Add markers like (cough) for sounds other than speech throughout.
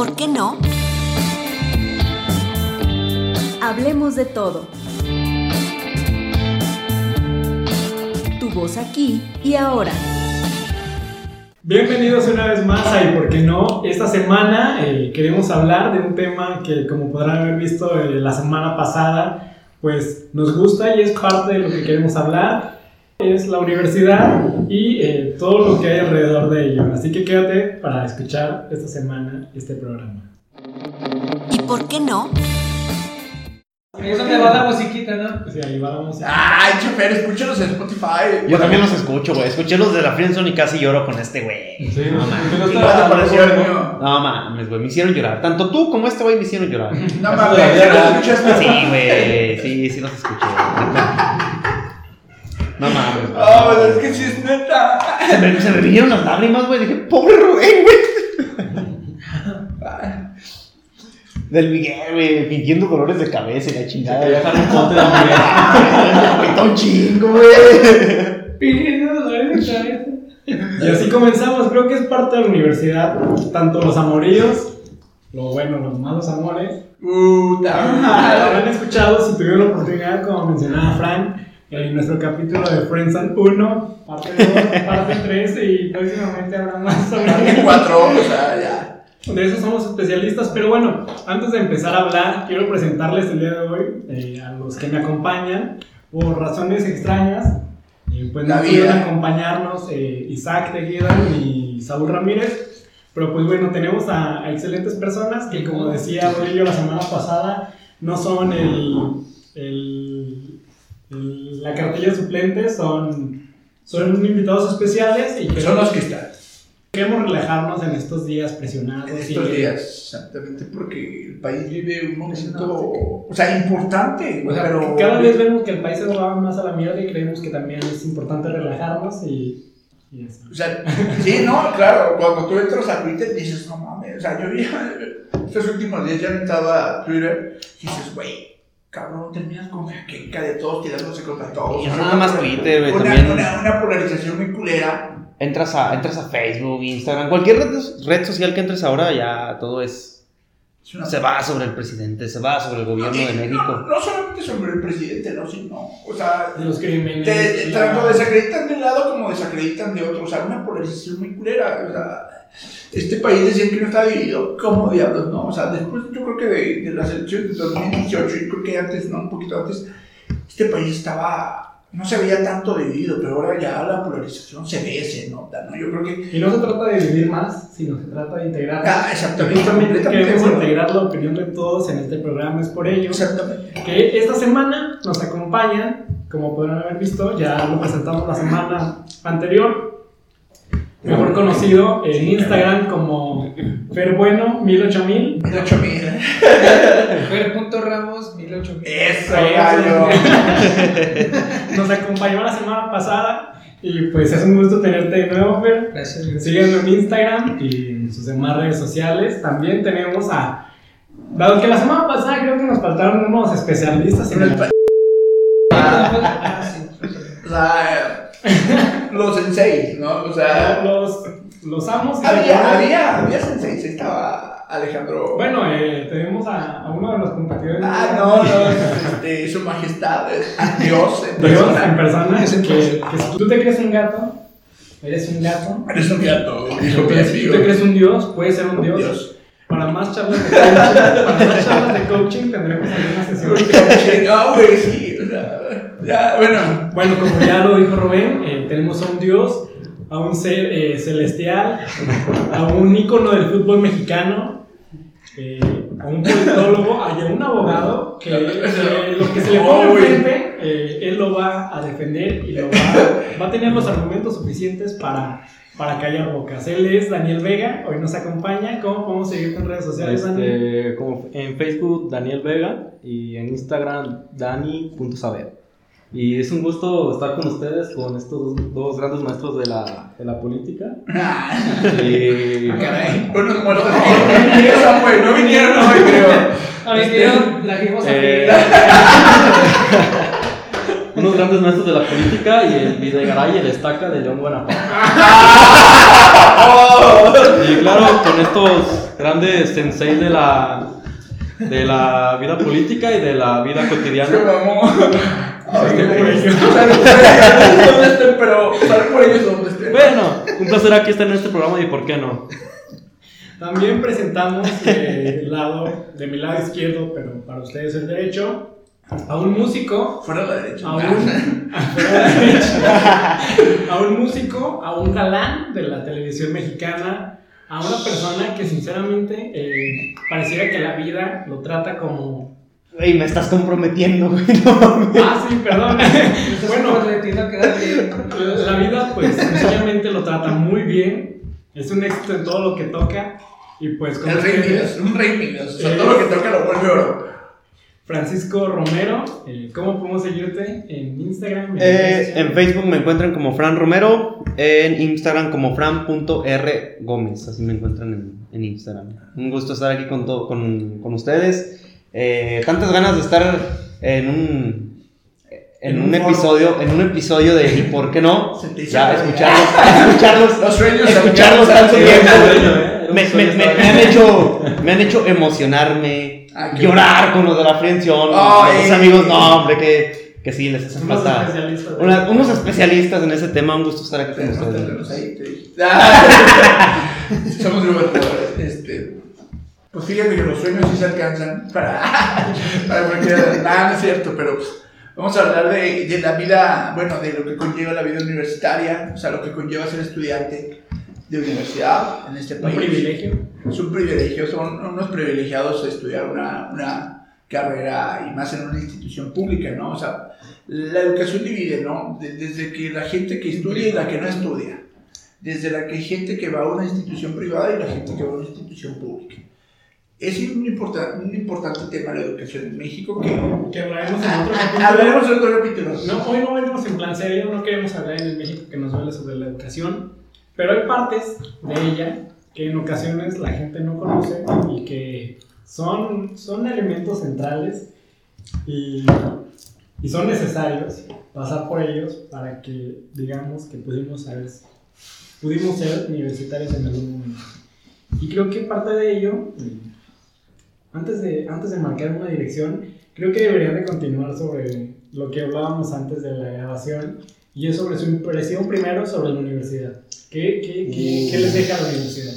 por qué no? Hablemos de todo. Tu voz aquí y ahora. Bienvenidos una vez más a ¿Y por qué no? Esta semana eh, queremos hablar de un tema que como podrán haber visto eh, la semana pasada, pues nos gusta y es parte de lo que queremos hablar. Es la universidad y eh, todo lo que hay alrededor de ello. Así que quédate para escuchar esta semana este programa. ¿Y por qué no? Ahí es donde va la musiquita, ¿no? Sí, ahí vamos. Ay, chofer, escúchalos en Spotify. Yo también los escucho, güey. Escuché los de la Friendzone y casi lloro con este güey. Sí, no mames. no ¿Y está- ¿Qué te pareció el mío? No mames, güey. Me hicieron llorar. Tanto tú como este güey me hicieron llorar. No mames, ¿ya lo escuchaste? Sí, güey. Sí, sí los escuché. No mames. Ah, pues es que sí es neta. Se me, se me vinieron las lágrimas, güey. Dije, pobre Rubén, güey. Del Miguel, güey. Fingiendo dolores de cabeza y la chingada. Te dejan un pote de hamburguesa. (laughs) Me un chingo, güey. Pidiendo dolores de cabeza. Y así comenzamos, creo que es parte de la universidad, tanto los amoríos, lo bueno, los malos amores. Ah, madre. habrán escuchado si tuvieron la oportunidad, como mencionaba Frank, en nuestro capítulo de Friendzone 1, parte 2, parte 3 y próximamente habrá más sobre Parte cuatro, o sea, ya. De eso somos especialistas, pero bueno, antes de empezar a hablar, quiero presentarles el día de hoy eh, a los que me acompañan por razones extrañas. Eh, pues no pudieron acompañarnos eh, Isaac Teguida y Saúl Ramírez, pero pues bueno, tenemos a, a excelentes personas que como decía Aurelio la semana pasada, no son el- el- la cartilla de suplentes, son, son invitados especiales y Que son los que están queremos relajarnos en estos días presionados. en y- estos días, exactamente, porque el país vive un momento, o sea, importante, O sea, pero cada vez vemos que el país se va más a la mierda y creemos que también es importante relajarnos y, y eso. O sea, sí, no, claro, cuando tú entras a Twitter dices, no mames, o sea, yo ya, estos últimos días ya he entrado a Twitter y dices, güey, cabrón, terminas con jaqueca de todos tirándose contra todos. Y no nada más Twitter, güey, Una, también- una, una polarización muy culera. Entras a, entras a Facebook, Instagram, cualquier red, red social que entres ahora, ya todo es. Es una- Se va sobre el presidente, se va sobre el gobierno de México. no solamente sobre el presidente, no, sino, o sea, Los crímenes. te, tanto desacreditan de un lado como desacreditan de otro, o sea, una polarización muy culera, o sea, este país decían que no está dividido, como diablos, no? O sea, después yo creo que de, de las elecciones de 2018, y creo que antes, no, un poquito antes, este país estaba, no se veía tanto dividido, pero ahora ya la polarización se ve, se nota, ¿no? Yo creo que, Y no se trata de dividir más, sino se trata de integrar. ah, exactamente, Justamente queremos acuerdo. integrar la opinión de todos en este programa, es por ello Exactamente. que esta semana nos acompañan, como podrán haber visto, ya lo presentamos la semana anterior, mejor conocido en Instagram como Ferbueno 108000. 18 mil. (laughs) Fer.ramos, 1008. Eso, gallo. (laughs) Nos acompañó la semana pasada y pues es un gusto tenerte de nuevo, Fer. Gracias. Síguenos en Instagram y en sus demás redes sociales. También tenemos a. Dado que la semana pasada creo que nos faltaron unos especialistas en el el. Ah, (laughs) los senseis, ¿no? O sea, Los, los amos. había, había, había senseis, estaba Alejandro. Bueno, eh, tenemos a, a uno de los competidores. Ah, no, no, este, su majestad, es Dios en Dios persona. en persona. Es Que, si tú te crees un gato, eres un gato. Eres un gato, mi Que si tú te crees un dios, puedes ser un dios. Dios. Para más charlas de coaching, para más charlas de coaching tendremos alguna sesión. (laughs) No, güey, sí, ya, bueno. Bueno, como ya lo dijo Rubén, eh, tenemos a un dios, a un ser eh, celestial, a un ícono del fútbol mexicano, eh, a un politólogo a un abogado que eh, lo que se le pone Oh, enfrente, eh, él lo va a defender y lo va, va a tener los argumentos suficientes para, para callar bocas. Él es Daniel Vega, hoy nos acompaña. ¿Cómo podemos seguir en redes sociales, Daniel? Este, como en Facebook Daniel Vega y en Instagram Dani.saber. Y es un gusto estar con ustedes, con estos dos grandes maestros de la, de la política. (laughs) Ah, Y, caray, unos (laughs) muertos. No, Samuel, no vinieron hoy, creo. A ver, quiero la que eh, (laughs) unos grandes maestros de la política y el Videgaray y el Estaca de León Guanajuato. Y claro, con estos grandes sensei de la, de la vida política y de la vida Se cotidiana. Ay, güey. estén, pero por ellos donde estén. Bueno, un placer aquí estar en este programa y por qué no. También presentamos eh, el lado, de mi lado izquierdo, pero para ustedes el derecho, a un músico, Fuera la derecha. a un, (laughs) la derecha, a un músico, a un galán de la televisión mexicana, a una persona que sinceramente eh, pareciera que la vida lo trata como... Ey, me estás comprometiendo, güey. No. Ah, sí, perdón. (laughs) Bueno, la vida pues sencillamente lo trata muy bien, es un éxito en todo lo que toca y pues con El rey Midas, un rey Midas. O sea, todo lo que toca lo vuelve oro. Francisco Romero, eh, ¿cómo podemos seguirte en Instagram? Eh, en Facebook me encuentran como Fran Romero, en Instagram como fran.rgómez, así me encuentran en, en Instagram. Un gusto estar aquí con, to- con, con ustedes. Eh, tantas ganas de estar en un, en En un, un episodio, en un episodio de ¿Y por qué no? Ya, escucharlos, (laughs) escucharlos, Los sueños escucharlos tanto tiempo. ¿eh? Me, me- me- me han hecho, me han hecho emocionarme, Ah, llorar con los de la friendzione, Ay. los amigos, no, hombre, que, que sí, les hacen Unos falta. especialistas. Una- unos especialistas en ese tema, un gusto estar aquí con ustedes. (laughs) (laughs) Somos libertadores. Este, pues fíjate que los sueños sí se alcanzan para, (laughs) para cualquiera. Nada, no es cierto, pero pues, vamos a hablar de, de la vida, bueno, de lo que conlleva la vida universitaria, o sea, lo que conlleva ser estudiante de universidad en este Un país. privilegio. Es un privilegio, son unos privilegiados estudiar una, una carrera y más en una institución pública, ¿no? O sea, la educación divide, ¿no? De- desde que la gente que estudia y la que no estudia. Desde la que gente que va a una institución privada y la gente que va a una institución pública. Es un, importa- un importante tema la educación en México que Que hablaremos en otro Ah, capítulo. hablaremos en otro capítulo. No, hoy no venimos en plan serio, no queremos hablar en el México que nos duele sobre la educación, pero hay partes de ella que en ocasiones la gente no conoce y que son, son elementos centrales y, y son necesarios pasar por ellos para que digamos que pudimos, saber, pudimos ser universitarios en algún momento. Y creo que parte de ello, antes de, antes de marcar una dirección, creo que deberían de continuar sobre lo que hablábamos antes de la grabación y es sobre su impresión primero sobre la universidad. ¿Qué, qué, qué, qué les deja la universidad?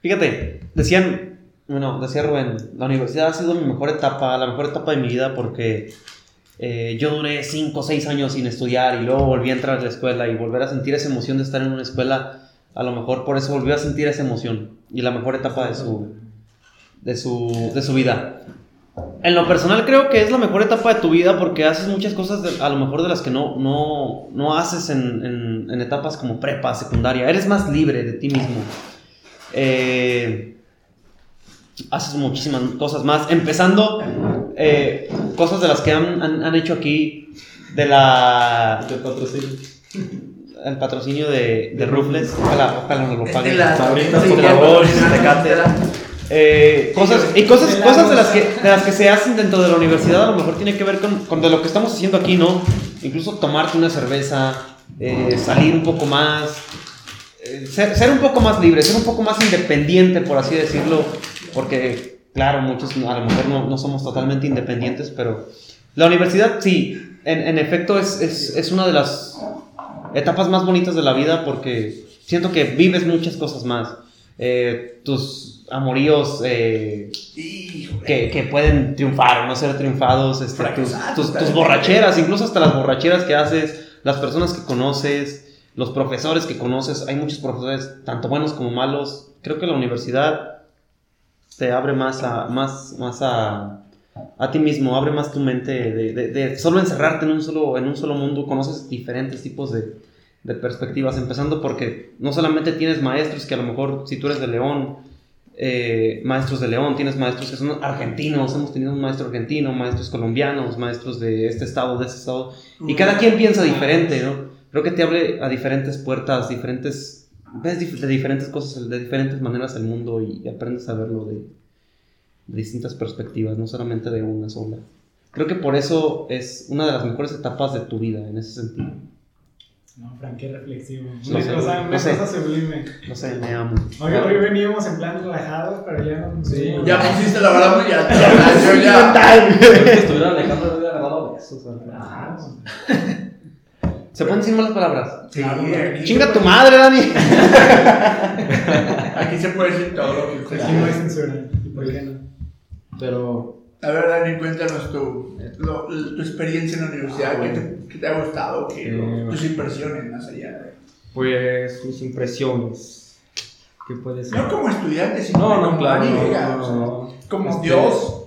Fíjate, decían, bueno, decía Rubén, la universidad ha sido mi mejor etapa, la mejor etapa de mi vida porque eh, yo duré 5 o 6 años sin estudiar y luego volví a entrar a la escuela y volver a sentir esa emoción de estar en una escuela, a lo mejor por eso volvió a sentir esa emoción y la mejor etapa de su, de su, de su vida. En lo personal creo que es la mejor etapa de tu vida porque haces muchas cosas de- a lo mejor de las que no, no, no haces en, en- en etapas como prepa, secundaria. Eres más libre de ti mismo. Eh, haces muchísimas cosas más. Empezando eh, cosas de las que han, han- han hecho aquí de la Te patrocinio. el patrocinio de, de Rufles. Ojalá, ojalá nos lo De paguen. por favor, Eh, cosas, y cosas, cosas de, las que, de las que se hacen dentro de la universidad a lo mejor tiene que ver con, con de lo que estamos haciendo aquí, ¿no? Incluso tomarte una cerveza, eh, salir un poco más, eh, ser, ser un poco más libre, ser un poco más independiente, por así decirlo, porque, claro, muchos a lo mejor no, no somos totalmente independientes, pero la universidad sí, en, en efecto es, es, es una de las etapas más bonitas de la vida porque siento que vives muchas cosas más. Eh, tus amoríos eh, que, que pueden triunfar o no ser triunfados, este, tus, tus- borracheras, incluso hasta las borracheras que haces, las personas que conoces, los profesores que conoces, hay muchos profesores, tanto buenos como malos. Creo que la universidad te abre más a, más, más a, a ti mismo, abre más tu mente de, de- de solo encerrarte en un solo, en un solo mundo, conoces diferentes tipos de, de perspectivas, empezando porque no solamente tienes maestros que a lo mejor si tú eres de León, eh, maestros de León, tienes maestros que son argentinos, hemos tenido un maestro argentino, maestros colombianos, maestros de este estado, de ese estado, y cada quien piensa diferente, ¿no? Creo que te abre a diferentes puertas, diferentes, ves de diferentes cosas, de diferentes maneras el mundo y aprendes a verlo de distintas perspectivas, no solamente de una sola. Creo que por eso es una de las mejores etapas de tu vida, en ese sentido. No, Frank, qué reflexivo. No Una sé, cosa, no una sé. cosa sublime. No sé, me amo. Oiga, hoy veníamos en plan relajado, pero ya no Sí, Ya pusiste la vara muy alta. Yo ya. Si (laughs) estuviera Alejandro, le hubiera agarrado besos. Ah, ¿Se pueden decir malas palabras? Sí, aquí Chinga se tu madre, Dani. Aquí se puede decir todo lo que Aquí usted no hay censura. ¿Y por qué no? Pero A ver, Dani, cuéntanos tu, lo- tu experiencia en la universidad, ¿qué te, qué te ha gustado? ¿Qué, Eh, tus impresiones más allá de... Pues sus impresiones. ¿Qué puede ser? No como estudiante, sino No, no, como claro. No, no, o sea, como Este, Dios.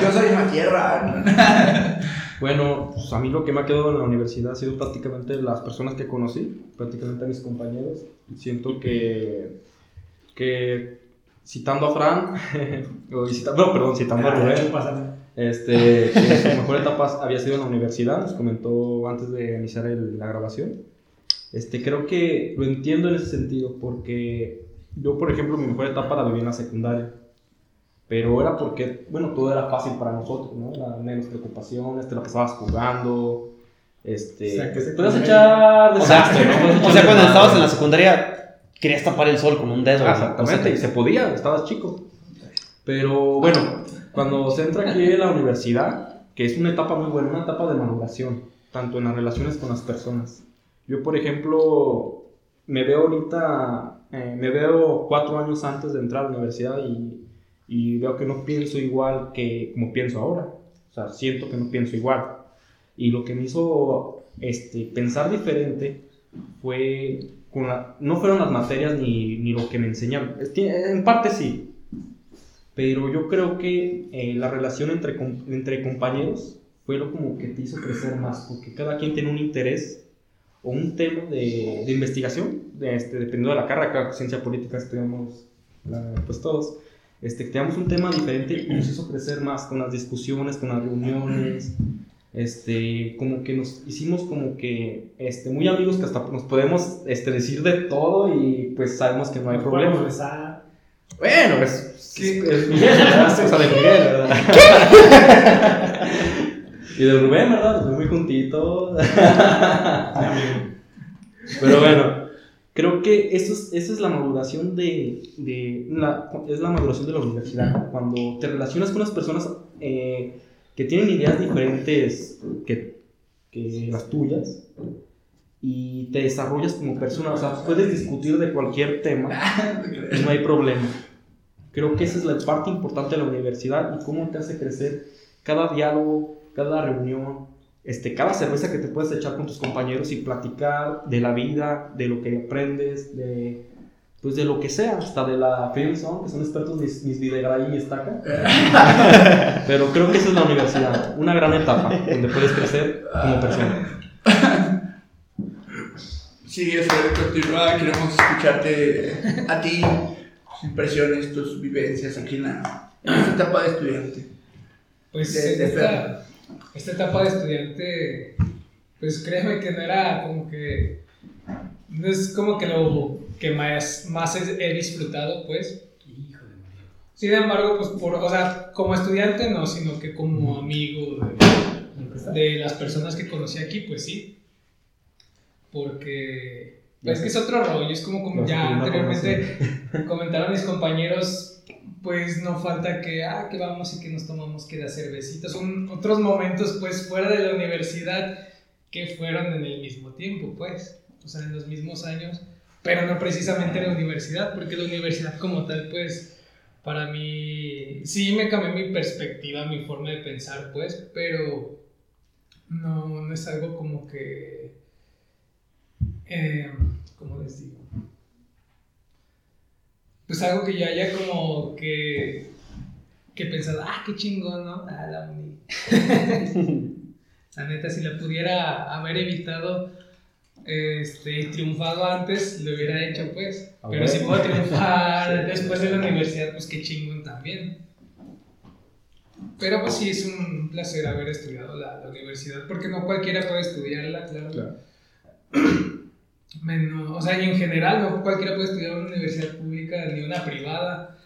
Dios en la tierra. (laughs) Bueno, pues a mí lo que me ha quedado en la universidad ha sido prácticamente las personas que conocí, prácticamente a mis compañeros. Siento que, que citando a Fran, (laughs) o cita- no, perdón, citando a Ah, Rubén, hecho, pásame. este, que su mejor etapa había sido en la universidad, nos comentó antes de iniciar el- la grabación. Este, creo que lo entiendo en ese sentido, porque yo, por ejemplo, mi mejor etapa la viví en la secundaria. Pero era porque, bueno, todo era fácil para nosotros, ¿no? Era menos preocupaciones, te la pasabas jugando. Este, O sea, que podías secundaria- echar (laughs) O sea, desastre, ¿no? Podías o sea, cuando estabas en la secundaria, querías tapar el sol con un dedo. Exactamente, y se podía, estabas chico. Pero bueno, cuando se entra aquí en la universidad, que es una etapa muy buena, una etapa de maduración, tanto en las relaciones con las personas. Yo, por ejemplo, me veo ahorita, eh, me veo cuatro años antes de entrar a la universidad y, y veo que no pienso igual que como pienso ahora. O sea, siento que no pienso igual. Y lo que me hizo este, pensar diferente fue no fueron las materias ni, ni lo que me enseñaron. En parte sí. Pero yo creo que eh, la relación entre, entre compañeros fue lo como que te hizo crecer más, porque cada quien tiene un interés o un tema de, de investigación, de, este, dependiendo de la carrera, claro, ciencia política estudiamos pues todos, este, teníamos un tema diferente y nos hizo crecer más con las discusiones, con las reuniones, este, como que nos hicimos como que este, muy amigos que hasta nos podemos este, decir de todo y pues sabemos que no hay problema. Bueno, es, ¿Qué? es, Miguel, ¿verdad? O sea, de Miguel, ¿verdad? (laughs) y de Rubén, ¿verdad? Muy juntitos. Pero bueno, creo que eso es, esa es la maduración de, de la, es la maduración de la universidad. Cuando te relacionas con unas personas eh, que tienen ideas diferentes que, que las tuyas y te desarrollas como persona, o sea, puedes discutir de cualquier tema y no hay problema. Creo que esa es la parte importante de la universidad y cómo te hace crecer cada diálogo, cada reunión, este, cada cerveza que te puedes echar con tus compañeros y platicar de la vida, de lo que aprendes, de, pues de lo que sea, hasta de la friendzone, que son expertos mis, mis Videgaray y mi estaca. (laughs) Pero creo que esa es la universidad, una gran etapa donde puedes crecer como persona. Sí, eso continúa. Queremos escucharte a ti, tus impresiones, tus vivencias aquí en, la, en esta etapa de estudiante. Pues De- de esta, esta etapa de estudiante, pues créeme que no era como que, no es como que lo que más, más he, disfrutado, pues. Sin embargo, pues por, o sea, como estudiante no, sino que como amigo de, de las personas que conocí aquí, pues sí. Porque es que es otro rollo, es como, como ya no anteriormente (laughs) comentaron mis compañeros, pues no falta que, ah, que vamos y que nos tomamos que de cervecitas. Son otros momentos, pues, fuera de la universidad que fueron en el mismo tiempo, pues, o sea, en los mismos años, pero no precisamente en la universidad, porque la universidad como tal, pues, para mí, sí me cambió mi perspectiva, mi forma de pensar, pues, pero no, no es algo como que, eh, ¿cómo les digo? pues algo que yo haya como que que pensado, ah, qué chingón, ¿no? Ah, la uni. (laughs) la neta, si la pudiera haber evitado este, y triunfado antes, lo hubiera hecho, pues. A Pero ver. si puedo triunfar (laughs) después de la universidad, pues qué chingón también. Pero pues sí, es un placer haber estudiado la, la universidad, porque no cualquiera puede estudiarla, claro. Claro. (clears throat) Menos, o sea, y en general no cualquiera puede estudiar una universidad pública ni una privada,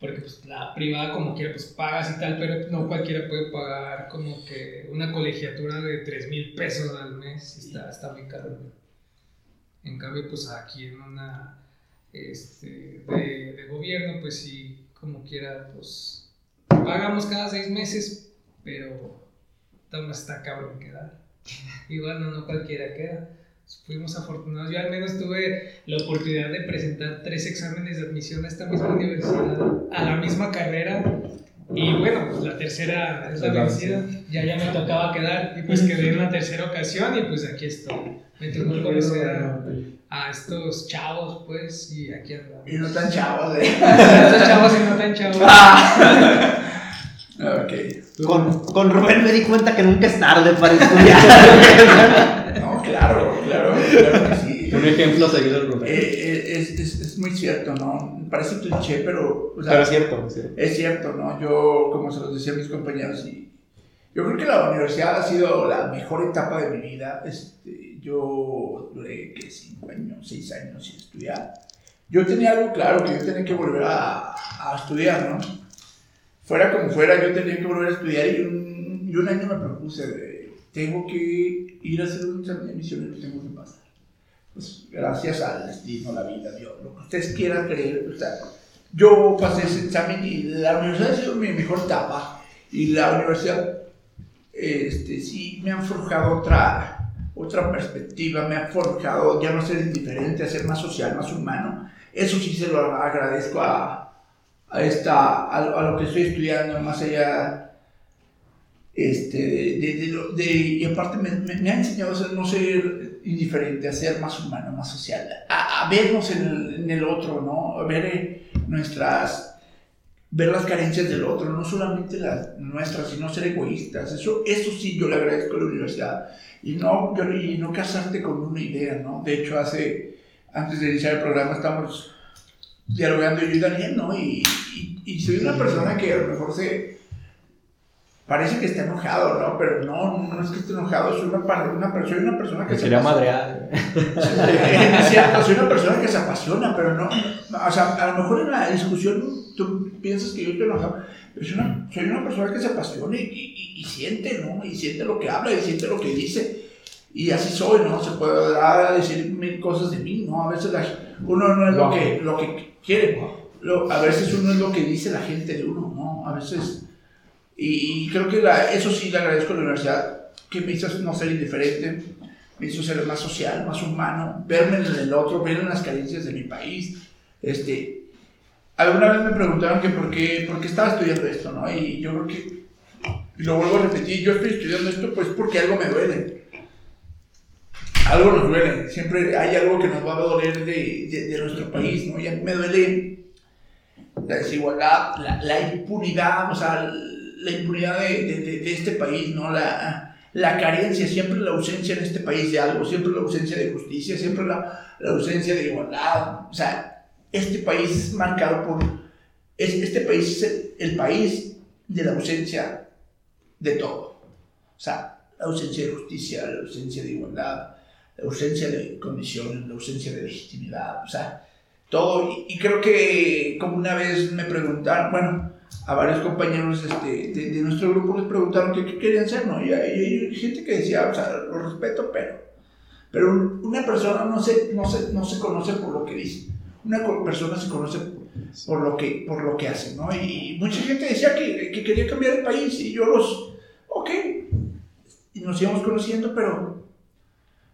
porque pues la privada como quiera pues pagas y tal, pero no cualquiera puede pagar como que una colegiatura de 3 mil pesos al mes, está, está muy caro. En cambio, pues aquí en una este, de, de gobierno, pues sí, como quiera, pues pagamos cada seis meses, pero toma está cabrón quedar. (laughs) Igual no, no cualquiera queda. Fuimos afortunados. Yo al menos tuve la oportunidad de presentar tres exámenes de admisión a esta misma universidad, a la misma carrera. Y bueno, pues la tercera es la vencida. Ya ya me tocaba quedar y pues quedé en la tercera ocasión y pues aquí estoy. Me tocó conocer a, a estos chavos pues y aquí andamos. Y no tan chavos, ¿eh? (laughs) Estos chavos y no tan chavos. (laughs) ok. Con, con Rubén me di cuenta que nunca es tarde para estudiar. (laughs) No, claro, claro, claro que sí. Un ejemplo seguido Eh, Rubén. eh, es, es, es muy cierto, ¿no? Parece cliché, pero, o sea, Pero es cierto, es cierto. es cierto, ¿no? Yo, como se los decía a mis compañeros, y yo creo que la universidad ha sido la mejor etapa de mi vida. Este, yo duré, ¿qué? Cinco años, seis años sin estudiar. Yo tenía algo claro, que yo tenía que volver a, a estudiar, ¿no? Fuera como fuera, yo tenía que volver a estudiar y un, un año me propuse de, tengo que ir a hacer un examen de lo tengo que pasar. Pues gracias al destino, la vida, Dios, lo que ustedes quieran creer, o sea, yo pasé ese examen y la universidad ha sido mi mejor etapa y la universidad este, sí me han forjado otra, otra perspectiva, me ha forjado ya no ser indiferente, a ser más social, más humano. Eso sí se lo agradezco a, a, esta, a, lo- que estoy estudiando, más allá este, de, y aparte me, ha enseñado a ser, no ser indiferente, a ser más humano, más social, a, vernos en el, en el otro, ¿no? A ver eh, nuestras, ver las carencias del otro, no solamente las nuestras, sino ser egoístas. Eso, eso sí yo le agradezco a la universidad. Y no, yo- y no casarte con una idea, ¿no? De hecho, hace, antes de iniciar el programa estamos dialogando yo y Daniel, ¿no? Y, y, y soy una persona que a lo mejor se... Parece que está enojado, ¿no? Pero no, no es que esté enojado, soy una, una, per- soy una persona que se sería madrear. es cierto, soy una persona que se apasiona, pero no, o sea, a lo mejor en la discusión tú piensas que yo estoy enojado, pero soy una, soy una persona que se apasiona y, y- y siente, ¿no? Y siente lo que habla y siente lo que dice. Y así soy, ¿no? Se puede decir mil cosas de mí, ¿no? A veces la- uno no es lo que, lo que quiere, lo- a veces uno es lo que dice la gente de uno, ¿no? A veces... Y, creo que eso sí le agradezco a la universidad, que me hizo no ser indiferente, me hizo ser más social, más humano, verme en el otro, ver las carencias de mi país. Este, alguna vez me preguntaron que por qué, por qué estaba estudiando esto, ¿no? Y yo creo que, y lo vuelvo a repetir, yo estoy estudiando esto pues porque algo me duele. Algo nos duele, siempre hay algo que nos va a doler de, de- de nuestro país, ¿no? Y a mí me duele la desigualdad, la, la impunidad, o sea, la impunidad de, de- de- este país, ¿no? La, la carencia, siempre la ausencia en este país de algo, siempre la ausencia de justicia, siempre la, la ausencia de igualdad. O sea, este país es marcado por... es- este país es el, el país de la ausencia de todo. O sea, la ausencia de justicia, la ausencia de igualdad, la ausencia de condiciones, la ausencia de legitimidad. O sea, todo. Y, y creo que como una vez me preguntaron, bueno, a varios compañeros este, de, nuestro grupo les preguntaron qué querían ser, ¿no? Y hay, gente que decía, o sea, lo respeto, pero, pero una persona no se, no, se, no se conoce por lo que dice. Una persona se conoce por lo que, por lo que hace, ¿no? Y mucha gente decía que, que quería cambiar el país y yo los, ok, y nos íbamos conociendo, pero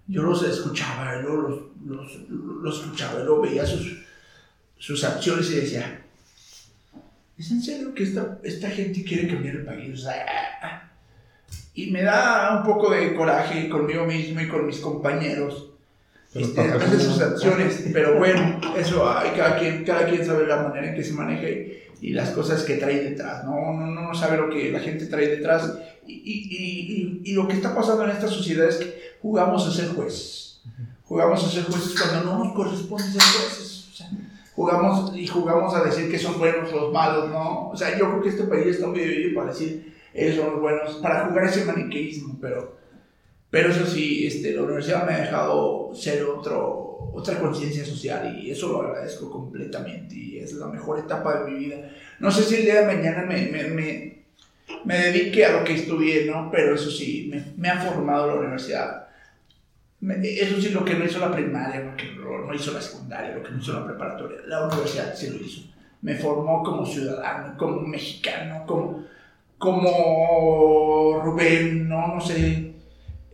yo los escuchaba, yo los, los, los escuchaba, yo veía sus, sus acciones y decía, ¿es en serio que esta, esta gente quiere cambiar el país? O sea, y me da un poco de coraje conmigo mismo y con mis compañeros. Pero Este, a veces sus acciones, (laughs) pero bueno, eso hay, cada quien, cada quien sabe la manera en que se maneja y, las cosas que trae detrás, ¿no? Uno no sabe lo que la gente trae detrás y, y, y, y, y lo que está pasando en esta sociedad es que jugamos a ser jueces, jugamos a ser jueces cuando no nos corresponde ser jueces, o sea, jugamos y jugamos a decir que son buenos los malos, ¿no? O sea, yo creo que este país está muy dividido para decir ellos son los buenos, para jugar ese maniqueísmo, pero... Pero eso sí, este, la universidad me ha dejado ser otro, otra conciencia social y eso lo agradezco completamente y es la mejor etapa de mi vida. No sé si el día de mañana me, me, me, me dedique a lo que estudié, ¿no? Pero eso sí, me, me ha formado la universidad. Eso sí, lo que no hizo la primaria, lo que no hizo la secundaria, lo que no hizo la preparatoria, la universidad sí lo hizo. Me formó como ciudadano, como mexicano, como, como Rubén, no, no sé,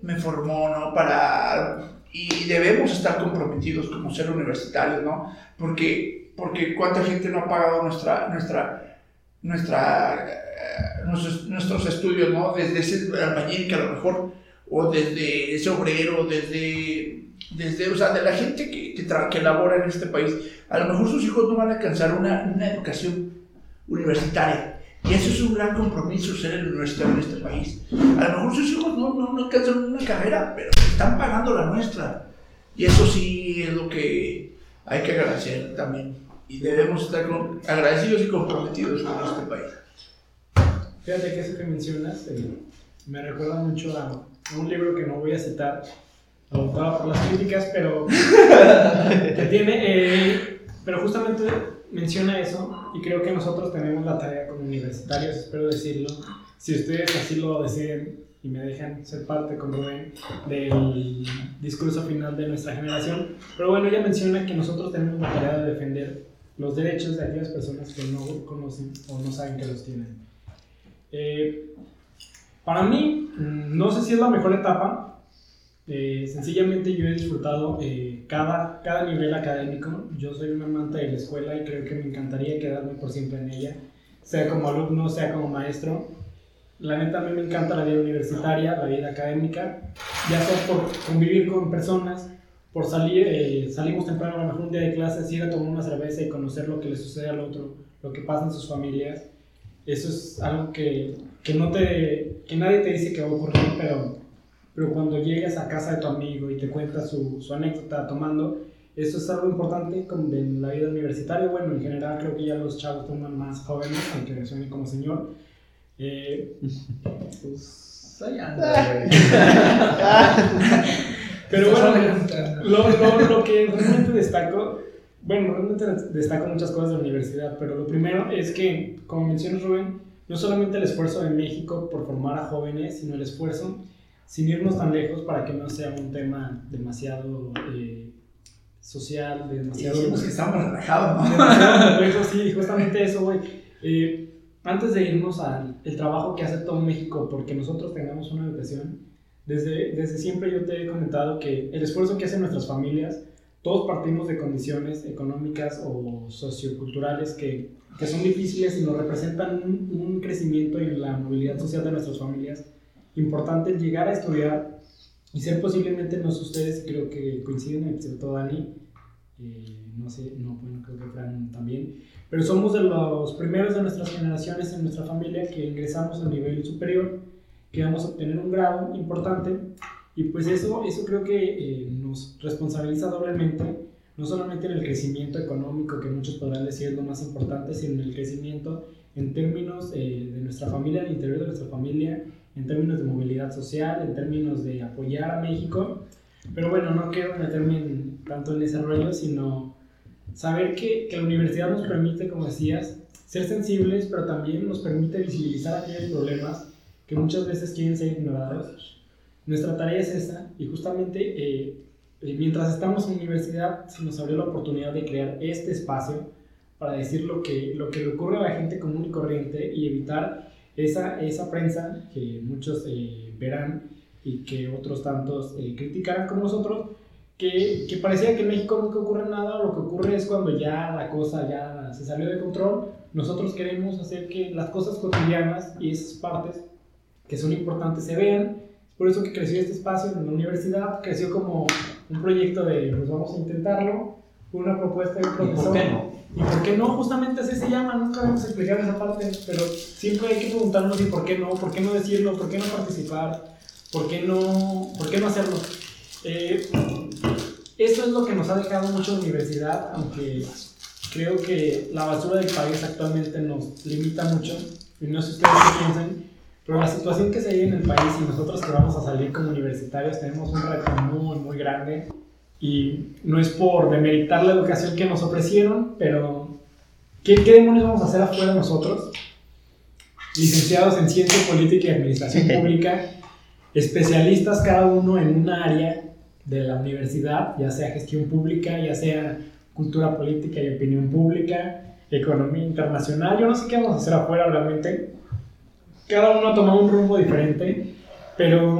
me formó, ¿no? Para... Y debemos estar comprometidos como ser universitarios, ¿no? Porque, porque cuánta gente no ha pagado nuestra, nuestra, nuestra, eh, nuestros, nuestros estudios, ¿no? Desde ese albañil que a lo mejor, o desde ese obrero, desde, desde o sea, de la gente que, que, tra- que labora en este país, a lo mejor sus hijos no van a alcanzar una, una educación universitaria. Y eso es un gran compromiso, ser el universitario en este país. A lo mejor sus hijos no, no, no alcanzan una carrera, pero están pagando la nuestra. Y eso sí es lo que hay que agradecer también. Y debemos estar con- agradecidos y comprometidos con este país. Fíjate que eso que mencionas eh, me recuerda mucho a, un libro que no voy a citar, adoptado por las críticas, pero (laughs) que tiene, eh, pero justamente menciona eso y creo que nosotros tenemos la tarea como universitarios, espero decirlo, si ustedes así lo deseen y me dejan ser parte con Rubén del discurso final de nuestra generación, pero bueno, ella menciona que nosotros tenemos la tarea de defender los derechos de aquellas personas que no conocen o no saben que los tienen. Eh, para mí, mm, no sé si es la mejor etapa. eh, sencillamente yo he disfrutado eh, cada, cada nivel académico. Yo soy un amante de la escuela y creo que me encantaría quedarme por siempre en ella, sea como alumno, sea como maestro. La neta, a mí me encanta la vida universitaria, la vida académica, ya sea por convivir con personas, por salir, eh, salimos temprano, a lo mejor un día de clases, ir a tomar una cerveza y conocer lo que le sucede al otro, lo que pasa en sus familias. Eso es algo que, que, no te, que nadie te dice que va a ocurrir, pero, pero cuando llegas a casa de tu amigo y te cuenta su, su anécdota tomando, eso es algo importante como en la vida universitaria. Bueno, en general creo que ya los chavos toman más jóvenes, aunque suene como señor. Eh, pues ahí anda, güey. (laughs) Pero bueno, lo, lo, lo que realmente destaco, bueno, realmente destaco muchas cosas de la universidad, pero lo primero es que, como mencionas Rubén, no solamente el esfuerzo de México por formar a jóvenes, sino el esfuerzo, sin irnos tan lejos, para que no sea un tema demasiado eh, social, demasiado... decimos que estamos relajados, ¿no? sí, justamente eso, güey. Eh, antes de irnos al el trabajo que hace todo México porque nosotros tengamos una educación, desde, desde siempre yo te he comentado que el esfuerzo que hacen nuestras familias, todos partimos de condiciones económicas o socioculturales que, que son difíciles y nos representan un, un crecimiento en la movilidad social de nuestras familias. Importante llegar a estudiar y ser posiblemente, no sé ustedes, creo que coinciden, excepto Dani, eh, no sé, no, bueno, creo que Fran también, pero somos de los primeros de nuestras generaciones en nuestra familia que ingresamos al nivel superior, que vamos a obtener un grado importante y pues eso, eso creo que eh, nos responsabiliza doblemente, no solamente en el crecimiento económico, que muchos podrán decir es lo más importante, sino en el crecimiento en términos eh, de nuestra familia, al interior de nuestra familia, en términos de movilidad social, en términos de apoyar a México. Pero bueno, no quiero meterme en- tanto en ese rollo, sino saber que, que la universidad nos permite, como decías, ser sensibles, pero también nos permite visibilizar aquellos problemas que muchas veces quieren ser ignorados. Nuestra tarea es esa, y justamente eh, eh, mientras estamos en universidad se nos abrió la oportunidad de crear este espacio para decir lo que, lo que le ocurre a la gente común y corriente y evitar esa, esa prensa que muchos eh, verán y que otros tantos eh, criticarán como nosotros, que, que parecía que en México nunca ocurre nada, lo que ocurre es cuando ya la cosa ya se salió de control. Nosotros queremos hacer que las cosas cotidianas y esas partes que son importantes se vean. Por eso que creció este espacio en la universidad, creció como un proyecto de, pues vamos a intentarlo, una propuesta de un ¿Y profesor. por qué no? ¿Y por qué no? Justamente así se llama, nunca habíamos explicado esa parte, pero siempre hay que preguntarnos y por qué no, por qué no decirlo, por qué no participar, por qué no, por qué no hacerlo. Eh, eso es lo que nos ha dejado mucho la universidad, aunque creo que la basura del país actualmente nos limita mucho, y no sé ustedes qué piensan, pero la situación que se vive en el país y nosotros que vamos a salir como universitarios tenemos un reto muy, muy grande y no es por demeritar la educación que nos ofrecieron, pero ¿qué, qué demonios vamos a hacer afuera nosotros? Licenciados en Ciencia Política y Administración (laughs) Pública, especialistas cada uno en una área de la universidad, ya sea gestión pública, ya sea cultura política y opinión pública, economía internacional. Yo no sé qué vamos a hacer afuera realmente. Cada uno ha tomado un rumbo diferente, pero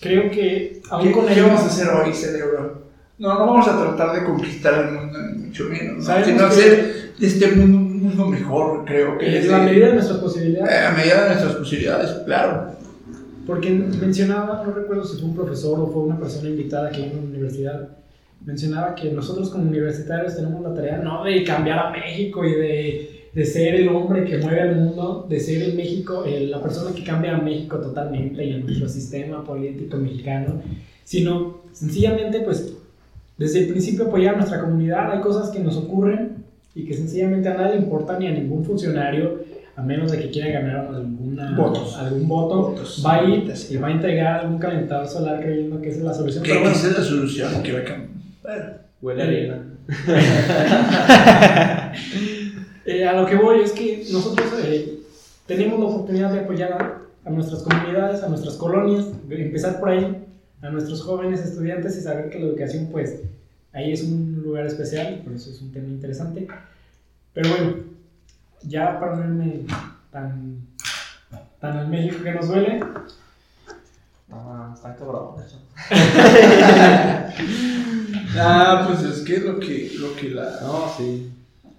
creo que aún ¿Qué, con qué ello vamos a hacer hoy, cerebro? No, no vamos a tratar de conquistar el mundo, ni mucho menos, ¿no? Sino hacer de este mundo un mundo mejor, creo que en es la medida de nuestras posibilidades. eh, a medida de nuestras posibilidades, claro. Porque mencionaba, no recuerdo si fue un profesor o fue una persona invitada que vino a la universidad, mencionaba que nosotros como universitarios tenemos la tarea no de cambiar a México y de, de ser el hombre que mueve al mundo, de ser en México el- la persona que cambia a México totalmente y a nuestro sistema político mexicano, sino sencillamente pues desde el principio apoyar a nuestra comunidad, hay cosas que nos ocurren y que sencillamente a nadie le importa ni a ningún funcionario, a menos de que quiera ganar alguna, Votos. algún voto, Votos. va a ir y va a entregar algún calentador solar creyendo que esa es la solución. Pero bueno, esa es la solución, que va a cambiar. Huele a arena. (laughs) (laughs) eh, a lo que voy es que nosotros eh, tenemos la oportunidad de apoyar a, a nuestras comunidades, a nuestras colonias, de empezar por ahí, a nuestros jóvenes estudiantes y saber que la educación, pues, ahí es un lugar especial, por eso es un tema interesante. Pero bueno, ya para no irme tan, tan al México que nos duele, Ah, están cabrones. ah, pues es que lo que, lo que la... No, sí.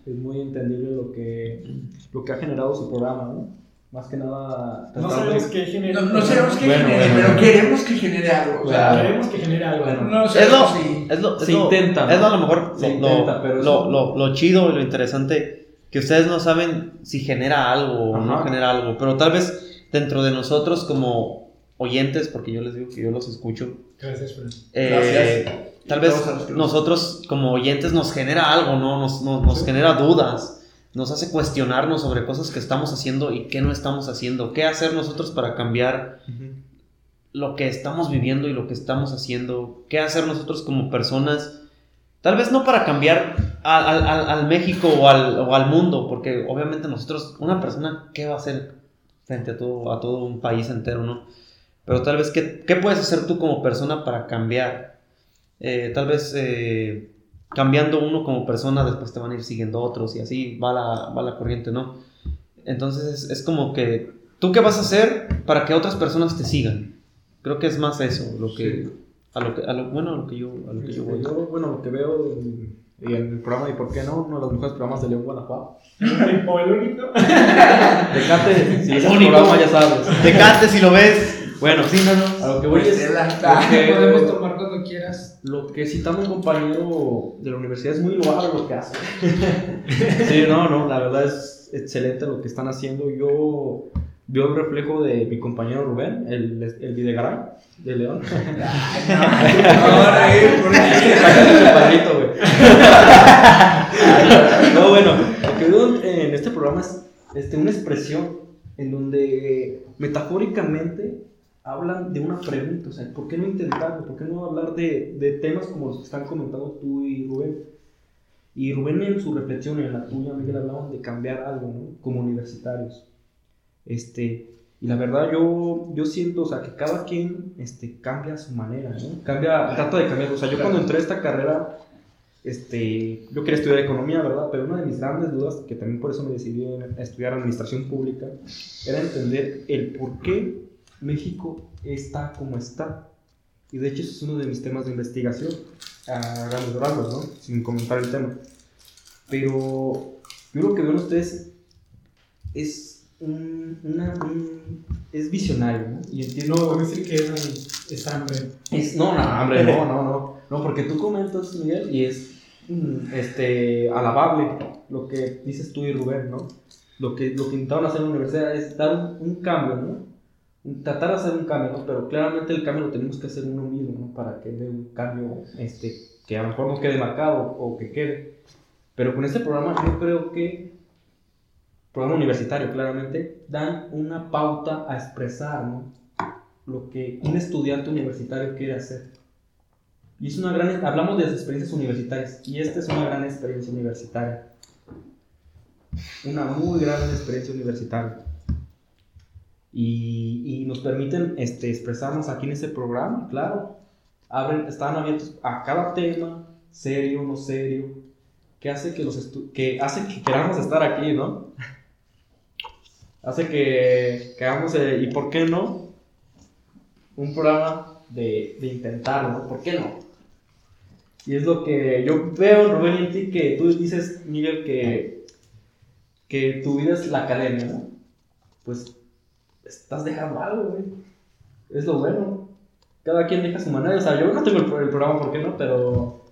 Es muy entendible lo que, lo que ha generado su programa, ¿no? Más que nada. no sabemos qué genera. No, no sabemos qué Bueno, genere, bueno, pero queremos que genere algo. O sea, Queremos que genere algo. Bueno, no Es sabemos lo, si... es lo, es Se lo- intenta. Es lo, a lo mejor Se lo, intenta, pero lo, lo, lo chido y lo interesante que ustedes no saben si genera algo o no genera algo, pero tal vez dentro de nosotros como oyentes, porque yo les digo que yo los escucho, Gracias, eh, Gracias. Tal vez que nosotros como oyentes nos genera algo, ¿no? Nos, nos, nos genera dudas, nos hace cuestionarnos sobre cosas que estamos haciendo y qué no estamos haciendo, qué hacer nosotros para cambiar lo que estamos viviendo y lo que estamos haciendo, qué hacer nosotros como personas, tal vez no para cambiar al, al- al- al México o al, o al mundo, porque obviamente nosotros, una persona, ¿qué va a hacer frente a todo, a todo un país entero, no? Pero tal vez, ¿qué, qué puedes hacer tú como persona para cambiar? Eh, tal vez eh, cambiando uno como persona, después te van a ir siguiendo otros y así va la, va la corriente, ¿no? Entonces es, es como que, ¿tú qué vas a hacer para que otras personas te sigan? Creo que es más eso, lo que, a lo que, a lo, bueno, a lo que yo, a lo que yo Este, voy. yo, bueno, lo que veo en, en el programa y por qué no, uno de los mejores programas de León Guanajuato. (laughs) O el único. (laughs) Tecate, si ves el Único. programa ya sabes. Tecate si lo ves. Bueno, sí, no, no. A lo que voy es Estela. lo que- Podemos tomar cuando quieras. Lo que citando un compañero de la universidad es muy loable lo que hace. (laughs) sí, no, no, la verdad es excelente lo que están haciendo. Yo veo el reflejo de mi compañero Rubén, el, el Videgaray de León. Sácate (laughs) tu padrito, güey. (laughs) no, bueno, lo que veo en este programa es este, una expresión en donde metafóricamente hablan de una pregunta, o sea, ¿por qué no intentarlo? ¿Por qué no hablar de, de temas como los que están comentando tú y Rubén? Y Rubén en su reflexión en la tuya, Miguel, hablaban de cambiar algo, ¿no? Como universitarios. Este, y la verdad yo, yo siento, o sea, que cada quien este, cambia su manera, ¿no? Cambia, trata de cambiar. O sea, yo cuando entré a esta carrera, este, yo quería estudiar economía, ¿verdad? Pero una de mis grandes dudas, que también por eso me decidí a estudiar administración pública, era entender el por qué México está como está. Y de hecho, eso es uno de mis temas de investigación, a grandes rasgos, ¿no? Sin comentar el tema. Pero yo lo que veo en ustedes es un, una, un- es visionario, ¿no? Y entiendo... No, voy a decir que es, es hambre. Es- no, no, hombre, no, no, no. No, porque tú comentas, Miguel, y es mm, este, alabable lo que dices tú y Rubén, ¿no? Lo que, lo que intentaron hacer en la universidad es dar un, un cambio, ¿no? Tratar de hacer un cambio, ¿no? Pero claramente el cambio lo tenemos que hacer uno mismo, ¿no? Para que dé un cambio este, que a lo mejor no quede marcado o que quede. Pero con este programa yo creo que, programa universitario claramente, dan una pauta a expresar, ¿no? lo que un estudiante universitario quiere hacer. Y es una gran, hablamos de las experiencias universitarias, y esta es una gran experiencia universitaria. Una muy gran experiencia universitaria. Y, nos permiten este, expresarnos aquí en este programa, claro. abren, están abiertos a cada tema, serio, no serio, que hace que, los que, hace que queramos estar aquí, ¿no? hace que, que hagamos, eh, ¿y por qué no? Un programa de, de intentarlo, ¿no? ¿Por qué no? Y es lo que yo veo, Rubén, en ti, que tú dices, Miguel, que, que tu vida es la academia, ¿no? Pues estás dejando algo, güey. Es lo bueno. Cada quien deja su manera. O sea, yo no tengo el, el programa, ¿por qué no? Pero.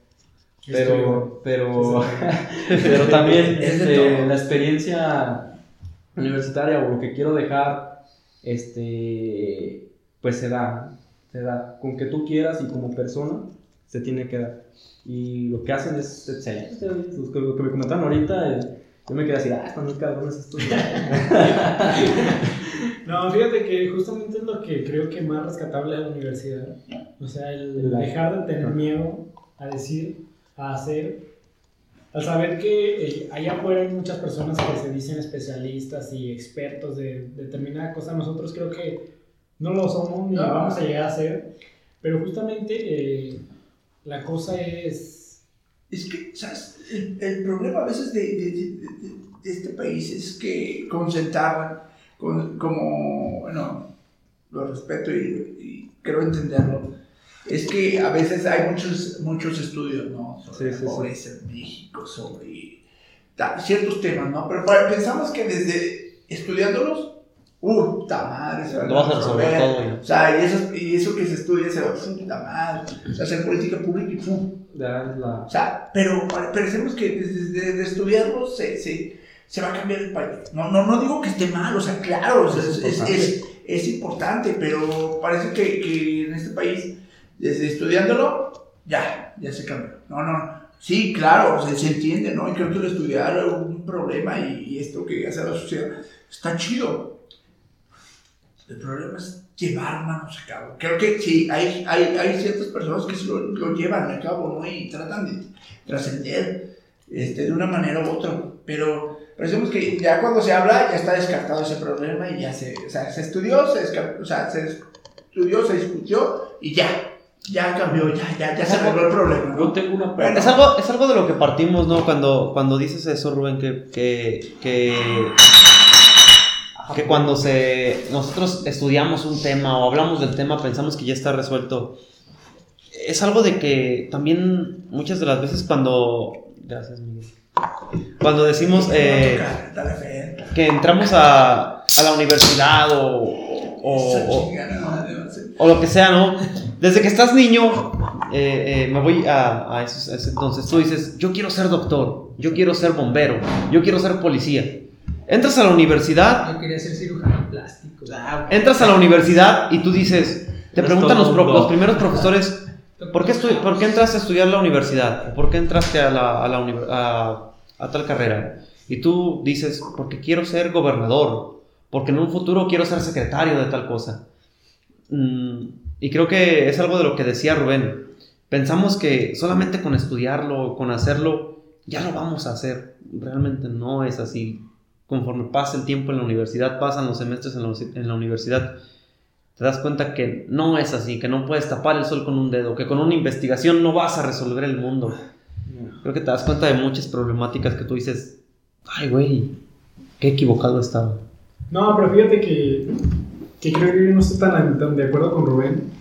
Pero. Pero. (laughs) pero también este, la experiencia universitaria o lo que quiero dejar. Este. Pues se da. Se da. Con que tú quieras y como persona. Se tiene que dar. Y lo que hacen es excelente. Lo que, lo que me comentaron ahorita. Yo me quedé así, ah, están muy cabrones estos. (laughs) No, fíjate que justamente es lo que creo que más rescatable de la universidad. O sea, el dejar de tener miedo a decir, a hacer, al saber que eh, allá afuera hay muchas personas que se dicen especialistas y expertos de determinada cosa. Nosotros creo que no lo somos ni No. vamos a llegar a ser. Pero justamente eh, la cosa es... Es que, ¿sabes? El, el problema a veces de, de- de- de- este país es que concentran con, como, bueno, lo respeto y, y creo entenderlo, es que a veces hay muchos, muchos estudios, ¿no? Sobre Sí, sí, la sí. pobreza en México, sobre ciertos temas, ¿no? Pero pensamos que desde estudiándolos, ¡uh, puta madre! Se van Lo vas a resolver todo. O sea, y eso, y eso que se estudia se va, puta madre! O sea, hacer política pública y ¡pum! La- O sea, pero pensemos que desde de, de estudiarlo se, se, se va a cambiar el país. No, no, no digo que esté mal, o sea, claro, o sea, es, es, es, es importante, pero parece que, que en este país, desde estudiándolo, ya, ya se cambió. No, no, sí, claro, se, se entiende, ¿no? Y creo que el estudiar es un problema y, y esto que hace la sociedad está chido. El problema es llevar manos a cabo. Creo que sí, hay, hay, hay ciertas personas que lo, lo llevan a cabo, ¿no? Y tratan de trascender este, de una manera u otra. Pero parecemos que ya cuando se habla ya está descartado ese problema y ya se, o sea, se estudió, se, descar- o sea, se estudió, se discutió y ya, ya cambió, ya, ya, ya se arregló el problema. ¿no? tengo una Bueno. Es algo, es algo de lo que partimos, ¿no? Cuando, cuando dices eso, Rubén, que, que, que, que cuando se, nosotros estudiamos un tema o hablamos del tema pensamos que ya está resuelto. Es algo de que también muchas de las veces cuando... Gracias, Miguel. Cuando decimos eh, que entramos a, a la universidad o, o- o- o lo que sea, ¿no? Desde que estás niño, eh, eh, me voy a, a esos- a ese entonces, tú dices, yo quiero ser doctor, yo quiero ser bombero, yo quiero ser policía. Entras a la universidad, Yo quería ser cirujano plástico. entras a la universidad y tú dices, te preguntan los, pro- primeros profesores, ¿por qué, ¿por qué entraste a estudiar la universidad? ¿Por qué entraste a, la, a, la uni- a- a tal carrera? Y tú dices, porque quiero ser gobernador, porque en un futuro quiero ser secretario de tal cosa. Mm, y creo que es algo de lo que decía Rubén. Pensamos que solamente con estudiarlo, con hacerlo, ya lo vamos a hacer. Realmente no es así. Conforme pasa el tiempo en la universidad, pasan los semestres en la, universidad, te das cuenta que no es así, que no puedes tapar el sol con un dedo, que con una investigación no vas a resolver el mundo. Creo que te das cuenta de muchas problemáticas que tú dices, ay, güey, qué equivocado estaba. No, pero fíjate que, que creo que yo no estoy tan, tan de acuerdo con Rubén.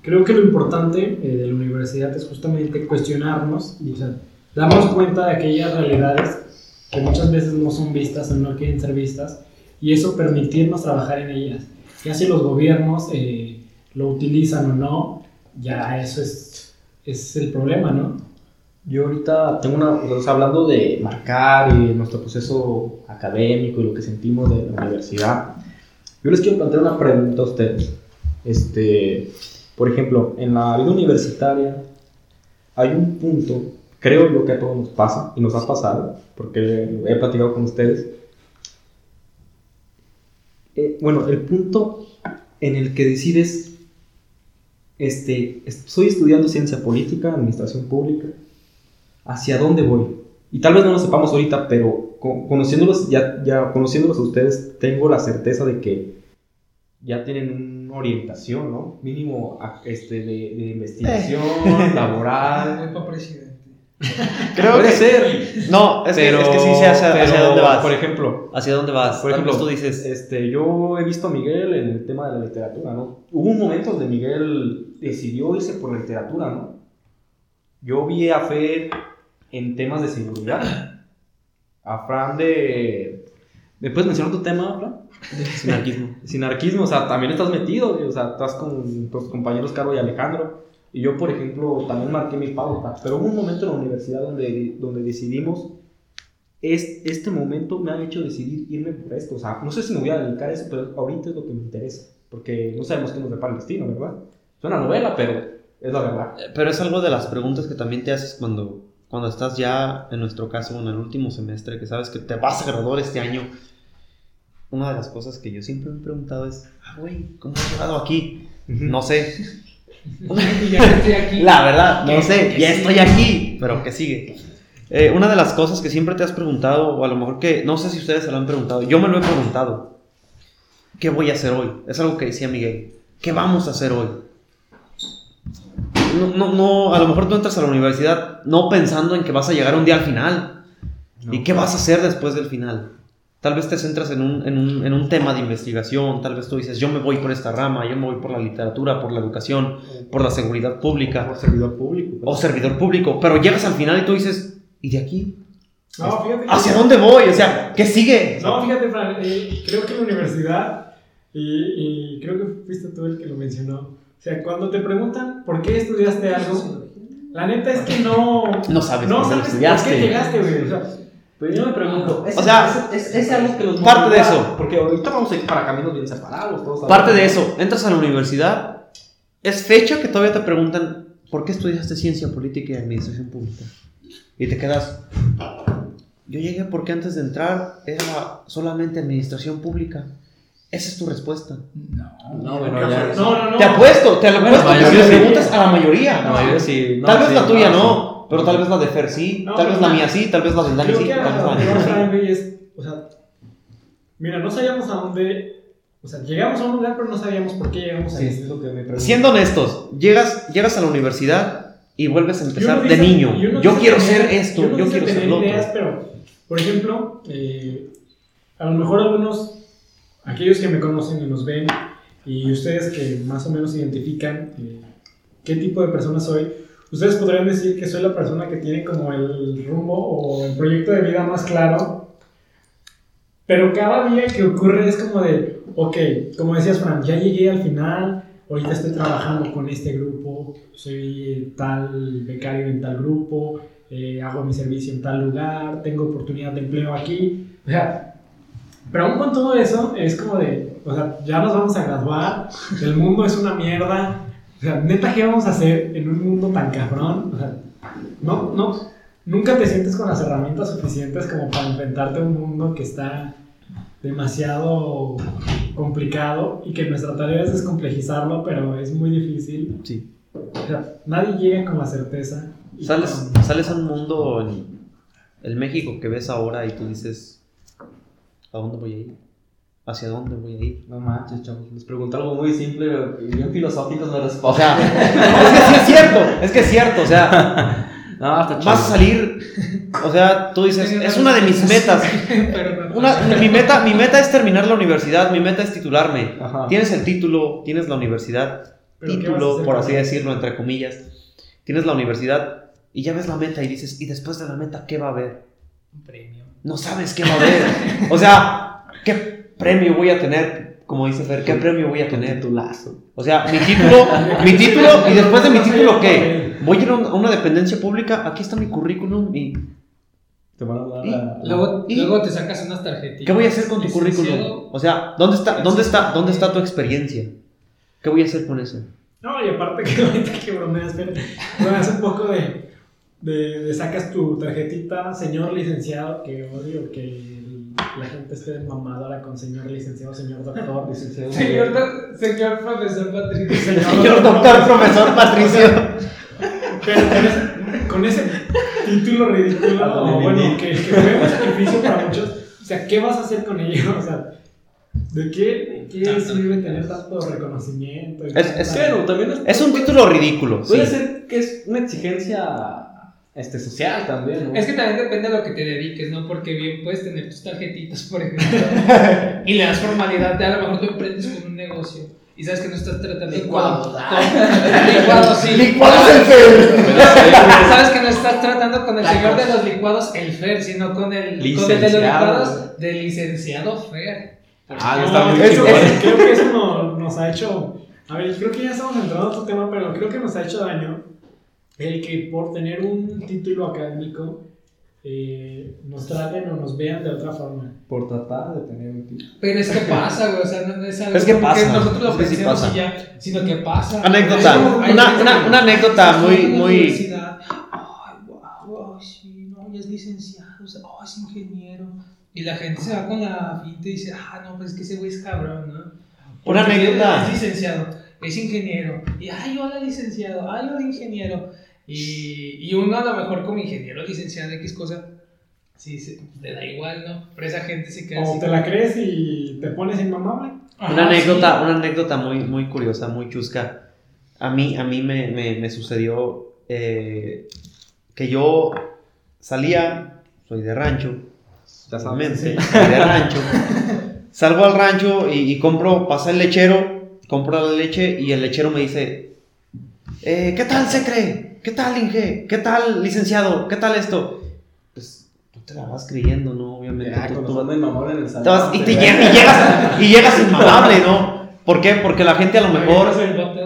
Creo que lo importante eh, de la universidad es justamente cuestionarnos y o sea, darnos cuenta de aquellas realidades que muchas veces no son vistas o no quieren ser vistas y eso permitirnos trabajar en ellas. Ya si los gobiernos eh, lo utilizan o no, ya eso es, es el problema, ¿no? Yo ahorita tengo una, o sea, hablando de marcar y nuestro proceso académico y lo que sentimos de la universidad, yo les quiero plantear una pregunta a ustedes. Este, por ejemplo, en la vida universitaria hay un punto, creo yo que a todos nos pasa y nos ha pasado, porque he platicado con ustedes. Eh, bueno, el punto en el que decides, este, estoy estudiando ciencia política, administración pública, hacia dónde voy. Y tal vez no lo sepamos ahorita, pero co- conociéndolos, ya, ya conociéndolos a ustedes, tengo la certeza de que ya tienen una orientación, ¿no? Mínimo a- este, de, de investigación, Voy (laughs) laboral. para presidente. (laughs) Creo Puede que ser. No, es, pero, que, es que sí hacia, hacia pero, dónde vas. Por ejemplo, hacia dónde vas. por ejemplo, tú dices, este, yo he visto a Miguel en el tema de la literatura, ¿no? Hubo un momento donde Miguel decidió irse por la literatura, ¿no? Yo vi a Fer en temas de seguridad. A Fran de... ¿Me puedes mencionar tu tema, Fran? sinarquismo. (laughs) Sinarquismo, o sea, también estás metido, o sea, estás con tus compañeros Caro y Alejandro. Y yo, por ejemplo, también marqué mi pauta. Pero hubo un momento en la universidad donde, donde decidimos, es, este momento me ha hecho decidir irme por esto. O sea, no sé si me voy a dedicar a eso, pero ahorita es lo que me interesa. Porque no sabemos qué nos depara el destino, ¿verdad? Es una novela, pero es la verdad. Pero es algo de las preguntas que también te haces cuando, cuando estás ya, en nuestro caso, en el último semestre, que sabes que te vas a graduar este año. Una de las cosas que yo siempre me he preguntado es, ah, güey, ¿cómo he llegado aquí? No sé. Y ya estoy aquí. La verdad, no ¿Qué- sé, ya sigue? estoy aquí, pero ¿qué sigue? Eh, una de las cosas que siempre te has preguntado, o a lo mejor que no sé si ustedes se lo han preguntado, yo me lo he preguntado. ¿Qué voy a hacer hoy? Es algo que decía Miguel. ¿Qué vamos a hacer hoy? No, no, no, a lo mejor tú entras a la universidad no pensando en que vas a llegar un día al final. ¿Y qué vas a hacer después del final? Tal vez te centras en un, en, un, en un tema de investigación, tal vez tú dices, yo me voy por esta rama, yo me voy por la literatura, por la educación, por la seguridad pública Por servidor público. o servidor público, pero llegas al final y tú dices, ¿y de aquí? No, fíjate. ¿Hacia dónde voy? O sea, ¿qué sigue? No, fíjate, Fran, eh, creo que en la universidad, y, y creo que fuiste tú el que lo mencionó, o sea, cuando te preguntan por qué estudiaste algo, la neta es que no... No sabes no por qué lo sabes estudiaste. por qué llegaste, güey. O sea, Pero yo me pregunto, ¿es, O sea, es, es- es algo que los parte de eso. Porque ahorita vamos a ir para caminos bien separados. Todos Parte de eso, entras a la universidad, es fecha que todavía te preguntan, ¿por qué estudiaste ciencia política y administración pública? Y te quedas, yo llegué porque antes de entrar era solamente administración pública. Esa es tu respuesta. No, No, bueno, ¿qué ya- no, no, no. Te apuesto, te lo Bueno, apuesto, que mayoría le sí. preguntas a la mayoría. La mayoría sí. no, tal vez sí, la tuya no, no, pero tal vez la de Fer sí, No, tal vez no, la mía sí, tal vez la del Dani sí, que tal vez la de sí. Es, o sea, mira, no sabíamos a dónde, o sea, llegamos a un lugar, pero no sabíamos por qué llegamos Sí, ahí. es lo que me pregunto. Siendo honestos, llegas, llegas a la universidad y vuelves a empezar de dice- niño. Yo quiero tener- ser esto, yo quiero ser lo otro. ideas, pero, por ejemplo, eh, a lo mejor algunos, aquellos que me conocen y nos ven, y ustedes que más o menos identifican eh, qué tipo de persona soy, ustedes podrían decir que soy la persona que tiene como el rumbo o el proyecto de vida más claro, pero cada día que ocurre es como de, ok, como decías Fran, ya llegué al final, ahorita estoy trabajando con este grupo, soy tal becario en tal grupo, eh, hago mi servicio en tal lugar, tengo oportunidad de empleo aquí, o sea, pero aún con todo eso es como de, o sea, ya nos vamos a graduar, el mundo es una mierda, o sea, neta, ¿qué vamos a hacer en un mundo tan cabrón? O sea, no, no, nunca te sientes con las herramientas suficientes como para enfrentarte a un mundo que está demasiado complicado y que nuestra tarea es descomplejizarlo, pero es muy difícil. Sí. O sea, nadie llega con la certeza. Sales, con- sales a un mundo, en el México que ves ahora y tú dices, ¿a dónde voy a ir? ¿Hacia dónde voy a ir? No manches, chavos. Les pregunté algo muy simple y bien filosófico me O responden. sea, (laughs) es que sí es cierto, es que es cierto, o sea, (laughs) no, vas a salir, o sea, tú dices, es una de mis metas. (laughs) Una, mi, meta, mi meta es terminar la universidad, mi meta es titularme. Ajá. Tienes el título, tienes la universidad, Pero ¿qué vas a título, por así decirlo, entre comillas. Tienes la universidad y ya ves la meta y dices, ¿y después de la meta qué va a haber? Un premio. No sabes qué va a haber. O sea, ¿qué premio voy a tener? Como dice Fer, ¿qué premio voy a tener? Titulazo. O sea, mi título, mi título, y después de mi título, ¿qué? (laughs) Voy a ir a un- a una dependencia pública, aquí está mi currículum y Te van a dar Y- la- Luego, ¿Y? luego te sacas unas tarjetitas. ¿qué voy a hacer con tu currículum? O sea, ¿dónde está, dónde está, dónde está tu experiencia? ¿Qué voy a hacer con eso? No, y aparte que (laughs) ahorita que bromeas, pero bromeas un poco de, de, de sacas tu tarjetita, señor licenciado, que odio que la gente esté mamadora con señor licenciado, señor doctor. Licenciado. Señor, do- señor profesor Patricio. Señor doctor, profesor Patricio. Pero con ese, con ese título ridículo, bueno, que, que fue un sacrificio para muchos, o sea, ¿qué vas a hacer con ello? O sea, ¿De qué, qué sirve tener tanto reconocimiento? Es- es- Bueno, también es, Es un título ridículo. Puede sí. ser que es una exigencia este, social también, ¿no? Es que también depende de lo que te dediques, ¿no? Porque bien puedes tener tus tarjetitas, por ejemplo, (laughs) y le das formalidad, de a lo mejor tú emprendes con un negocio y sabes que no estás tratando Licuados, con... con- Licuados, sí. Licuados el Fer. Sabes que no estás tratando con el señor de los licuados, el Fer, sino con el, con el de los licuados del licenciado Fer. Ah, No, está muy eso- chingón. creo que eso no- nos ha hecho. A ver, creo que ya estamos entrando a otro tema, pero creo que nos ha hecho daño el que por tener un título académico eh, nos traten o nos vean de otra forma. Por tratar de tener un título. Pero es que pasa, güey, o sea, no, no es algo Es que pasa, nosotros lo que sí y ya, sino que pasa. Anécdota, Hay como- hay una- una- que- una anécdota que muy- muy- Ay, guau, ay, sí, no, ya es licenciado, o sea, oh, es ingeniero. Y la gente se va con la finta y dice, ah, no, pues es que ese güey es cabrón, ¿no? Una anécdota. Es licenciado, es ingeniero. Y, ay, hola, licenciado, ay, hola, ingeniero. Y, y uno a lo mejor como ingeniero, licenciado, X cosa, sí, se, le da igual, ¿no? Pero esa gente se queda O así. te la crees y te pones inmamable. Ajá, Una anécdota, sí. una anécdota muy, muy curiosa, muy chusca. A mí, a mí me, me- me sucedió eh, que yo salía, soy de rancho, Ya soy de rancho. Salgo al rancho y, y compro, pasa el lechero, compro la leche y el lechero me dice, eh, ¿qué tal se cree? ¿Qué tal Inge? ¿Qué tal licenciado? ¿Qué tal esto? Pues tú te la vas creyendo, ¿no? Obviamente. Ya, tú- cuando tú- son de mamón en el salón. te vas- y, te llegas, y llegas (laughs) inmamable, ¿no? ¿Por qué? Porque la gente a lo mejor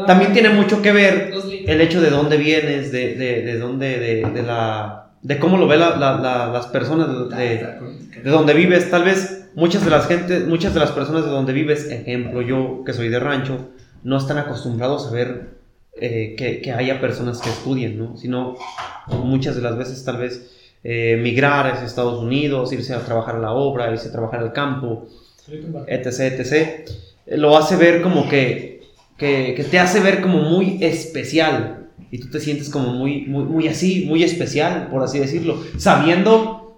también tiene mucho que ver el hecho de dónde vienes, de, de, de dónde, de, de la, de cómo lo ven la- la- la- las personas, de, de, de dónde vives. Tal vez muchas de las gente, muchas de las personas de donde vives, ejemplo yo que soy de rancho, no están acostumbrados a ver eh, que, haya personas que estudien, ¿no? Sino muchas de las veces tal vez eh, migrar hacia Estados Unidos, irse a trabajar a la obra, irse a trabajar al campo, etc, etc, eh, lo hace ver como que, que, que te hace ver como muy especial y tú te sientes como muy, muy, muy así, muy especial, por así decirlo, sabiendo,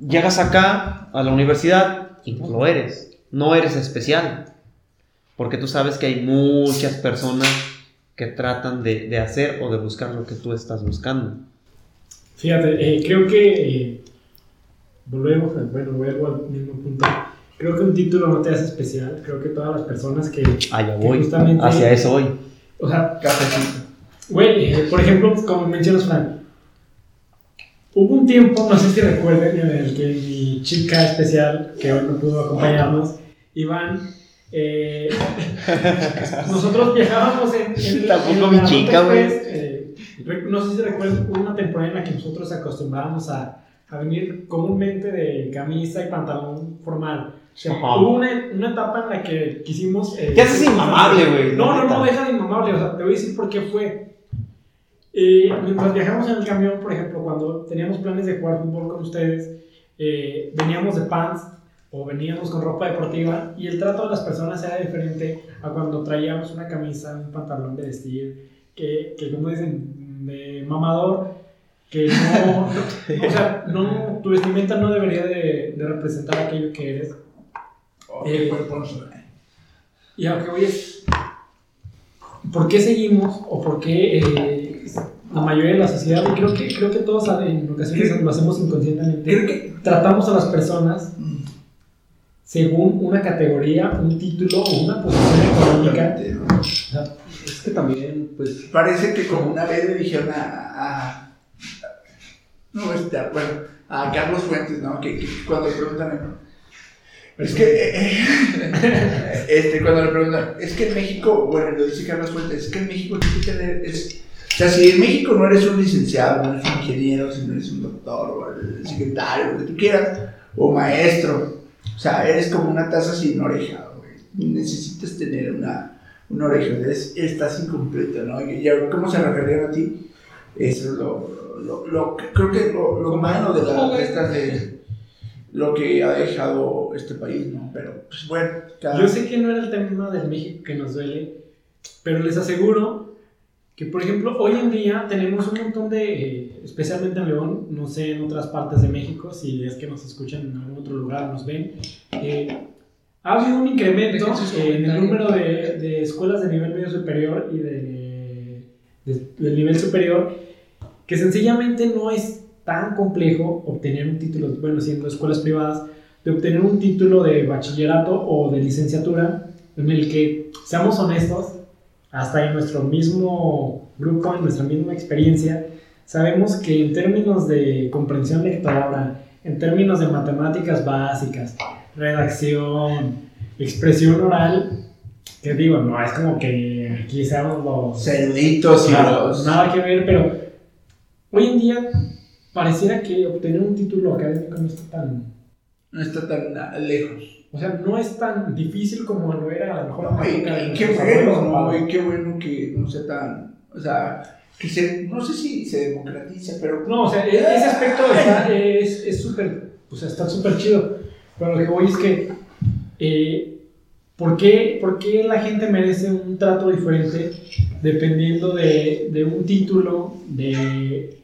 llegas acá a la universidad y no lo eres, no eres especial, porque tú sabes que hay muchas personas que tratan de, de hacer o de buscar lo que tú estás buscando. Fíjate, eh, creo que eh, volvemos, bueno, vuelvo al mismo punto. Creo que un título no te hace especial. Creo que todas las personas que, Allá que voy, justamente, hacia eso voy. o sea, Cafecito. güey, eh, por ejemplo, como mencionas, Fran, hubo un tiempo, no sé si recuerden, en el que mi chica especial, que hoy no pudo acompañarnos, Iván, eh, (laughs) nosotros viajábamos en, en, Tampoco mi chica, güey. eh, no sé si recuerdan hubo una temporada en la que nosotros acostumbrábamos a, a venir comúnmente de camisa y pantalón formal. O sea, hubo una, una etapa en la que quisimos... eh, Te haces inmamable, güey, No, no, no, deja de inmamable. O sea, te voy a decir por qué fue. Eh, mientras viajamos en el camión, por ejemplo, cuando teníamos planes de jugar fútbol con ustedes, eh, veníamos de pants o veníamos con ropa deportiva y el trato de las personas era diferente a cuando traíamos una camisa, un pantalón de vestir, que, que como dicen, de mamador, que no, no- o sea, no, tu vestimenta no debería de, de representar aquello que eres. Eh, se ve. Y a lo que voy es, ¿por qué seguimos o por qué eh, la mayoría de la sociedad, y creo que, creo que todos en ocasiones lo hacemos inconscientemente, Creo que tratamos a las personas según una categoría, un título o una posición económica? Es que también, pues, Parece que como una vez le dijeron a, a- no este, bueno, a Carlos Fuentes, ¿no? Que, que cuando le preguntan, es que, eh, eh, (laughs) este, cuando le preguntan, es que en México, bueno, lo dice Carlos Fuentes, es que en México tienes que tener, es, o sea, si en México no eres un licenciado, no eres un ingeniero, si no eres un doctor, o el secretario, lo que tú quieras, o maestro, o sea, eres como una taza sin oreja, güey. Necesitas tener una, una oreja, eres- estás incompleto, ¿no? Y ya, ¿cómo se referían a ti? Eso es lo, lo, lo- creo que lo, lo malo de la de estas de lo que ha dejado este país, ¿no? Pero, pues bueno, cada... Yo sé que no era el tema del México que nos duele, pero les aseguro que, por ejemplo, hoy en día tenemos un montón de, eh, especialmente en León, no sé en otras partes de México, si es que nos escuchan en algún otro lugar, nos ven, eh, ha habido un incremento sus en el número de, de escuelas de nivel medio superior y de, de- del nivel superior, que sencillamente no es tan complejo obtener un título, bueno, siendo escuelas privadas, de obtener un título de bachillerato o de licenciatura en el que, seamos honestos, hasta en nuestro mismo grupo, en nuestra misma experiencia, sabemos que en términos de comprensión lectora, en términos de matemáticas básicas, redacción, expresión oral, que digo, no es como que aquí seamos los... Eruditos y Claro, los. nada que ver, pero hoy en día pareciera que obtener un título académico no está tan... No está tan lejos. O sea, no es tan difícil como lo era a lo mejor No, en y, y qué bueno, ¿no? Y qué bueno que no sea tan. O sea, que se. No sé si se democratiza, pero. No, o sea, e- ese aspecto está- es es súper, o sea, está súper chido. Pero lo que voy es que, eh, ¿por, qué, por qué la gente merece un trato diferente dependiendo de, de un título, de,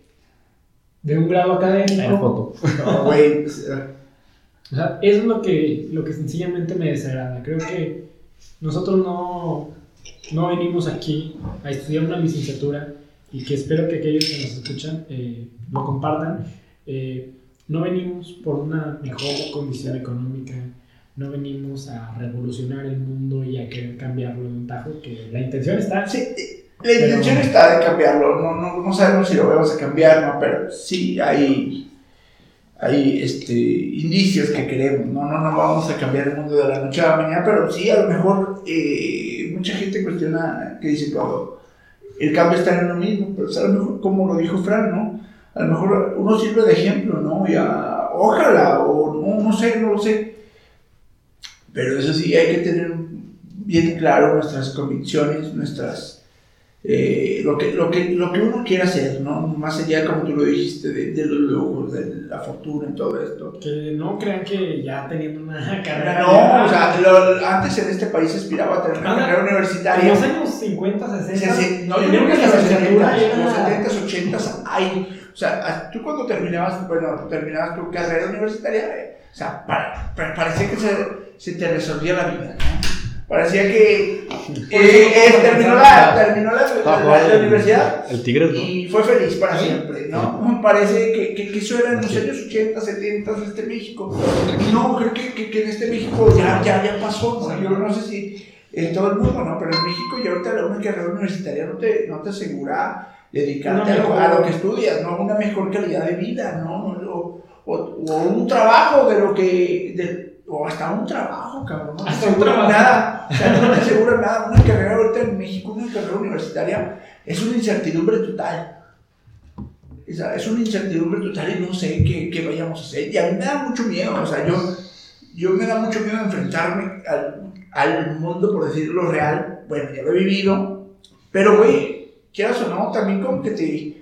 de un grado Hay académico? foto. No, güey. O sea, eso es lo que, lo que sencillamente me desagrada. Creo que nosotros no, no venimos aquí a estudiar una licenciatura y que espero que aquellos que nos escuchan eh, lo compartan. Eh, no venimos por una mejor condición económica, no venimos a revolucionar el mundo y a querer cambiarlo de un tajo, que la intención está... sí, la intención está de cambiarlo. No, no, no sabemos si lo vamos a cambiar, ¿no? Pero sí hay. Hay este, indicios que queremos, ¿no? No, no vamos a cambiar el mundo de la noche a la mañana, pero sí, a lo mejor eh, mucha gente cuestiona que dice, cuando el cambio está en uno mismo, pero o sea, a lo mejor, como lo dijo Fran, ¿no? A lo mejor uno sirve de ejemplo, ¿no? Ya, ojalá, o no, no sé, no lo sé. Pero eso sí, hay que tener bien claro nuestras convicciones, nuestras... eh, lo, que, lo, que, lo que uno quiere hacer, ¿no? Más allá, como tú lo dijiste, de, de los lujos, de la fortuna y todo esto. Que no crean que ya teniendo una (laughs) carrera... No, o sea, lo- antes en este país aspiraba a tener una Ah, carrera En universitaria. los años 50, 60... Sí, sí, no, yo creo que en los licenciatura 70, en los era- 70s, 80s hay. O sea, tú cuando terminabas, bueno, terminabas tu carrera universitaria, eh, o sea, pa- pa- parecía que se, se te resolvía la vida, ¿no? Parecía que eh, eh, terminó, la, terminó la, la- la- la universidad El Tigres, ¿no? y fue feliz para siempre, ¿no? (laughs) Parece que, que, que eso era en los años 80, 70 de este México. No, creo que, que, que en este México ya, ya, ya pasó, ¿no? Yo no sé si en todo el mundo, ¿no? Pero en México ya ahorita una carrera universitaria no te, no te asegura dedicarte a lo, mejor- a lo que estudias, ¿no? Una mejor calidad de vida, ¿no? O, o, o un trabajo de lo que... de- o hasta un trabajo, cabrón. No Hasta un trabajo. nada. O sea, no te asegura nada. Una carrera ahorita en México, una carrera universitaria, es una incertidumbre total. O sea, es una incertidumbre total y no sé qué, qué vayamos a hacer. Y a mí me da mucho miedo, o sea, yo, yo me da mucho miedo enfrentarme al, al mundo, por decirlo real. Bueno, ya lo he vivido, pero güey, quieras o no, también como que te,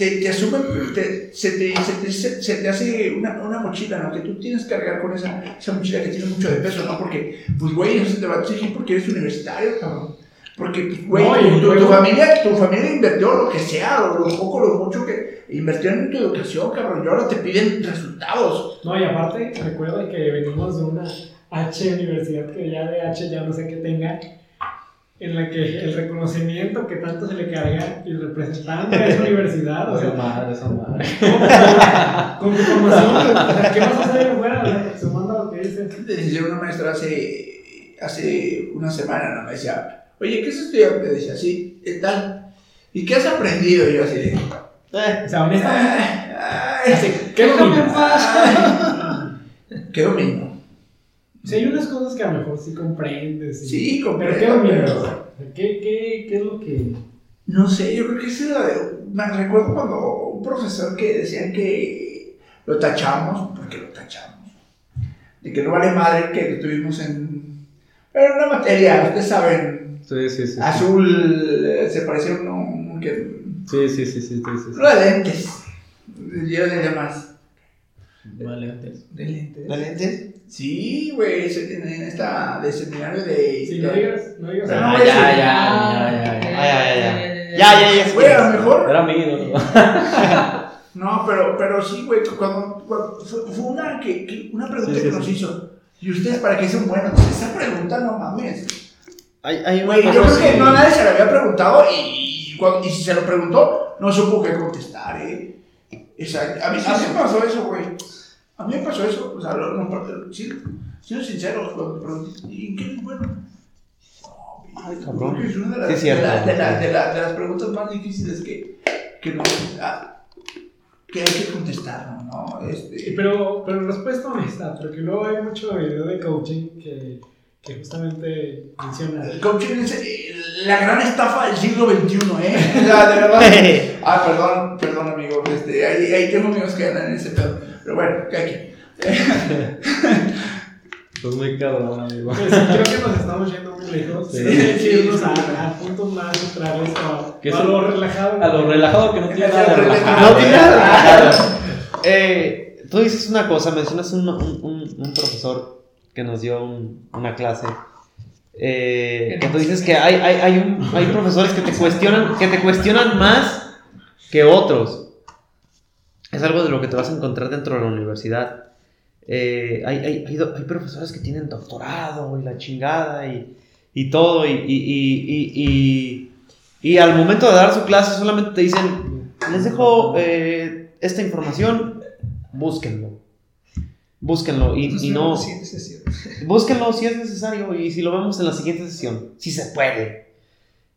te, te asume, te- se, te, se, te, se, se te hace una, una mochila, ¿no? Que tú tienes que cargar con esa, esa mochila que tiene mucho de peso, ¿no? Porque, pues, güey, eso te va a exigir porque eres universitario, cabrón. Porque, pues, güey, No, tu, tu- familia, tu familia invirtió lo que sea, lo, lo poco, lo mucho que invirtió en tu educación, cabrón, y ahora te piden resultados. No, y aparte, recuerda que venimos de una H universidad que ya de H ya no sé qué tenga, en la que el reconocimiento que tanto se le carga y representante de esa (laughs) universidad, o Esa sea, madre, esa madre. con tu formación, o sea, ¿qué vas a hacer afuera? Sumando a lo que dices. Decía una maestra hace, hace una semana, ¿no? Me decía, oye, ¿qué es estudiar? Me decía, sí, ¿qué tal? ¿Y qué has aprendido? Y yo así de, O sea, honestamente, ay, así, ¿qué dominas? ¿Qué (laughs) domino? Sea, hay unas cosas que a lo mejor sí comprendes. y- Sí, ¿qué dominas? pero- ¿Qué, qué, ¿Qué es lo que...? No sé, yo creo que esa era de. Me recuerdo cuando un profesor que decían que lo tachamos, porque lo tachamos, de que no vale madre que lo tuvimos en. Pero una materia, ustedes saben, Sí, sí, sí. sí. azul, eh, se parecía a uno uno que. Sí, sí, sí, sí, sí, sí, sí. Uno de lentes. Yo le demás. Vale, antes. De lentes. ¿De lentes? Sí, güey, se- en en esta de seminario de. Si no digas, no digas... Ah, no, ya, ya, ya, ya, ya, ya, ya. Ya, ya, ya. Güey, a lo mejor. Era amigo, ¿no? (laughs) No, pero, pero sí, güey, cuando, cuando- fue, fue una, que, que- una pregunta Sí, sí, que sí. nos hizo. ¿Y ustedes para qué son buenos? Esa pregunta no mames. Hay, Güey, yo creo que no nadie se lo había preguntado y, y cuando- y si se lo preguntó, no supo qué contestar, ¿eh? Exacto. A mí, mí me pasó eso, güey. A mí me pasó eso. O sea, lo- no, sí, siendo sinceros, cuando me pregunté, ¿y qué es bueno? No, Ay, güey, cabrón. creo que es una de las, Sí, es cierto. de la- de la- de la- de las preguntas más difíciles que, que, no- ah, que hay que contestar, ¿no? Este, Pero, pero respuesta honesta, porque luego hay mucho video de coaching que, que justamente menciona. el coaching es eh, la gran estafa del siglo XXI, ¿eh? (laughs) O sea, de verdad. (laughs) Ah, perdón, perdón, amigo. Este, ahí, ahí tengo amigos que andan en ese pedo. Pero bueno, que aquí. (laughs) Pues muy cabrón, amigo. Pues, creo que nos estamos yendo muy lejos. Sí. Hay que irnos a, a puntos más centrales, a, Que a es lo relajado. A lo relajado que no tiene nada de relajado. No tiene nada relajado. Eh, tú dices una cosa, mencionas un, un- un- un profesor que nos dio un- una clase. eh, que tú dices que hay, hay, hay, un- hay profesores que te cuestionan, que te cuestionan más que otros. Es algo de lo que te vas a encontrar dentro de la universidad. Eh, hay, profesores que tienen doctorado y la chingada y, y todo. Y, y, y, y, y- y al momento de dar su clase solamente te dicen, les dejo eh, esta información, búsquenlo. Búsquenlo y, y no... (laughs) Búsquenlo si es necesario y si lo vemos en la siguiente sesión, si se puede.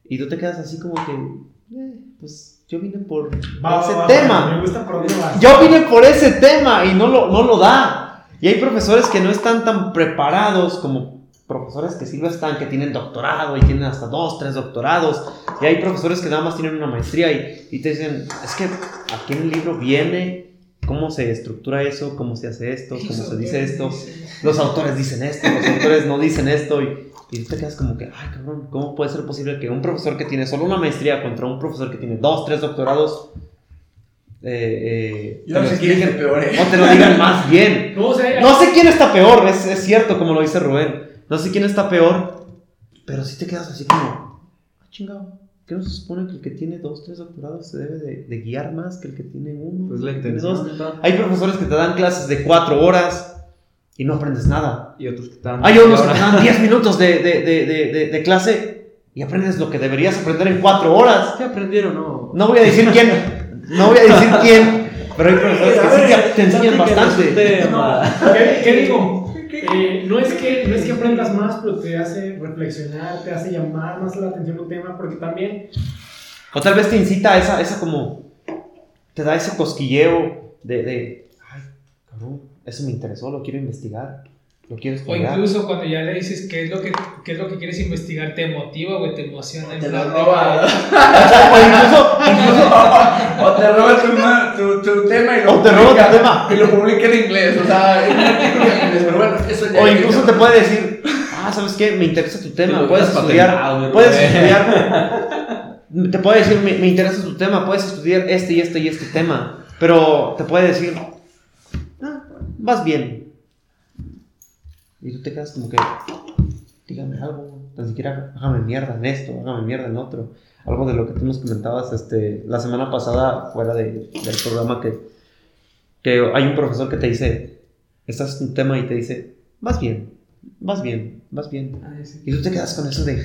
Y tú te quedas así como que, eh, pues yo vine por Va, ese va, va, tema. Me gusta por. Yo vine por ese tema y no lo, no lo da. Y hay profesores que no están tan preparados como profesores que sí lo están, que tienen doctorado y tienen hasta dos, tres doctorados. Y hay profesores que nada más tienen una maestría y, y te dicen, es que aquí en el libro viene cómo se estructura eso, cómo se hace esto, cómo se dice esto. Los autores dicen esto, los autores no dicen esto. Y, y tú te quedas como que, ay cabrón, ¿cómo puede ser posible que un profesor que tiene solo una maestría contra un profesor que tiene dos, tres doctorados... eh, eh, Yo no sé quién es el peor, ¿eh? o te lo digan más bien. No, o sea, No sé quién está peor, es, es cierto, como lo dice Rubén. No sé quién está peor, pero sí te quedas así como, ah, chingado. ¿Qué no se supone que el que tiene dos, tres doctorados se debe de, de guiar más que el que tiene uno? Pues la intención. Hay profesores que te dan clases de cuatro horas y no aprendes nada. Y otros que están. Hay unos que te dan 10 (laughs) minutos de, de, de, de, de- de clase y aprendes lo que deberías aprender en cuatro horas. ¿Qué aprendieron? No. No voy a decir quién, no voy a decir quién, pero hay profesores que sí te, te enseñan bastante. ¿Qué, qué digo? Eh, no, es que, no es que aprendas más, pero te hace reflexionar, te hace llamar más la atención un tema, porque también O tal vez te incita a esa, esa como, te da ese cosquilleo de, de, ay, cabrón, eso me interesó, lo quiero investigar, lo quiero O incluso cuando ya le dices qué es lo que, qué es lo que quieres investigar, te motiva, güey, te emociona. en Te lo de roba. (laughs) O incluso, o te roba tu, tu, tu tema y lo O te roba tu publica- tema. Y lo publica en inglés. O sea, en inglés. Pero bueno, eso ya o incluso te puede decir, ah, ¿sabes qué? Me interesa tu Te tema, puedes estudiar, puedes estudiar, (laughs) te puede decir, me, me interesa tu tema, puedes estudiar este y este y este tema, pero te puede decir, ah, vas bien. Y tú te quedas como que, dígame algo, ni siquiera hágame mierda en esto, hágame mierda en otro. Algo de lo que tú nos comentabas este, la semana pasada fuera de- del programa que, que hay un profesor que te dice, estás en un tema y te dice, vas bien, vas bien, vas bien. Y tú te quedas con eso de...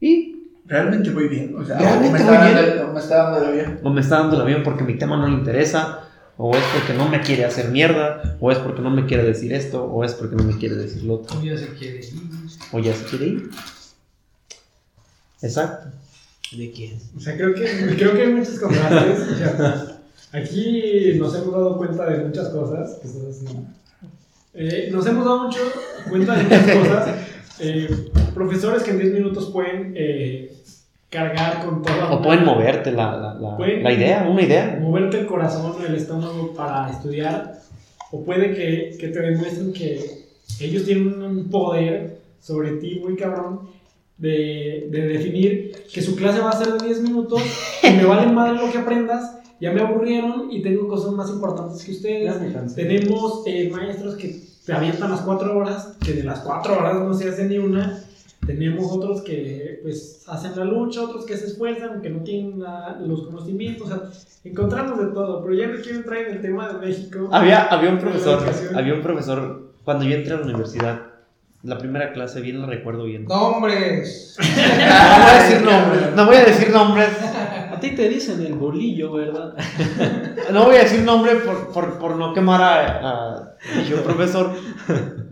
¿Y? Realmente voy bien. O sea, o Realmente me, está voy bien. dando, o me está dando de bien. O me está dando el avión porque mi tema no le interesa, o es porque no me quiere hacer mierda, o es porque no me quiere decir esto, o es porque no me quiere decir lo otro, O ya se quiere ir. o ya se quiere ir. Exacto. ¿De quién? O sea, creo que, creo que hay muchos contrastes. O sea, aquí nos hemos dado cuenta de muchas cosas. que estás haciendo. Eh, nos hemos dado mucho cuenta de muchas cosas. Eh, profesores que en 10 minutos pueden eh, cargar con toda O pueden moverte la, la, la, Pueden- la idea, una idea. moverte el corazón, el estómago para estudiar, o puede que, que te demuestren que ellos tienen un poder sobre ti muy cabrón de, de definir que su clase va a ser de 10 minutos (laughs) y me vale madre lo que aprendas, ya me aburrieron y tengo cosas más importantes que ustedes. Tenemos eh, maestros que te avientan las 4 horas, que de las 4 horas no se hace ni una. Tenemos otros que pues hacen la lucha, otros que se esfuerzan, que no tienen la- los conocimientos, o sea, encontramos de todo, pero ya no quiero entrar en el tema de México. Había, había un profesor, había un profesor Cuando yo entré a la universidad, la primera clase, bien la recuerdo bien. (laughs) No, ¡Nombres! voy a decir nombres. No voy a decir nombres. A ti te dicen el bolillo, ¿verdad? (laughs) No voy a decir nombre por, por, por no quemar a, a dicho profesor.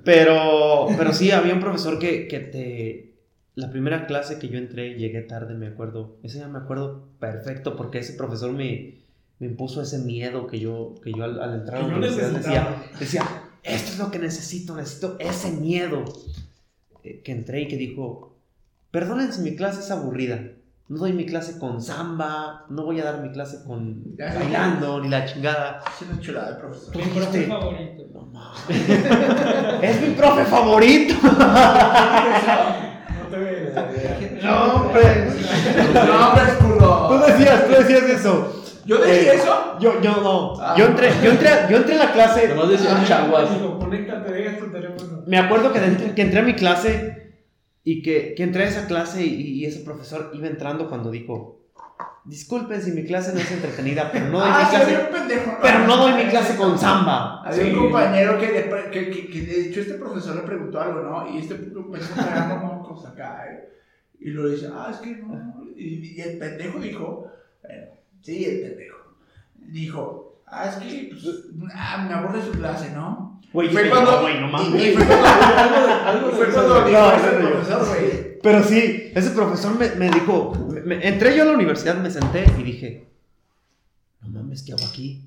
Pero, pero sí, había un profesor que, que te. La primera clase que yo entré, llegué tarde, me acuerdo. Ese ya me acuerdo perfecto porque ese profesor me, me impuso ese miedo que yo, que yo al, al entrar a la yo universidad decía, decía, esto es lo que necesito, necesito ese miedo. Eh, Que entré y que dijo, perdonen si mi clase es aburrida. No doy mi clase con samba, no voy a dar mi clase con Ya, (laughs) ya. bailando, ni la chingada. Es una chulada el profesor. Tu dijiste? profe favorito. No mames. (laughs) es mi profe favorito. (laughs) No te ves. No, hombre. No, hombre, Tú escudo. decías, tú decías eso. ¿Yo decía Eh, eso? Yo, yo no. Ah. Yo entré, yo entré, yo entré a la clase. Nomás chaguas. Deja tu teléfono. Me acuerdo que, entré- que entré a mi clase y que, que entré a esa clase y, y ese profesor iba entrando cuando dijo, disculpen si mi clase no es entretenida, pero no doy (laughs) mi Ah, había clase, pendejo. pero no doy mi clase con samba. Había Sí. un compañero que, le que, que, que de hecho este profesor le preguntó algo, ¿no? Y este compañero cagando (laughs) mocos acá, ¿eh? Y lo dice, ah, es que no. Y, y el pendejo dijo, bueno, sí, el pendejo. Dijo, ah, es que, pues, ah, me aburre su clase, ¿no? Güey, Fue cuando- no, güey, no mames. y fue cuando, (laughs) Algo fue cuando dijo ese profesor, güey. Pero sí, ese profesor me, me dijo, me- me- entré yo a la universidad, me senté y dije, no mames, ¿qué hago aquí?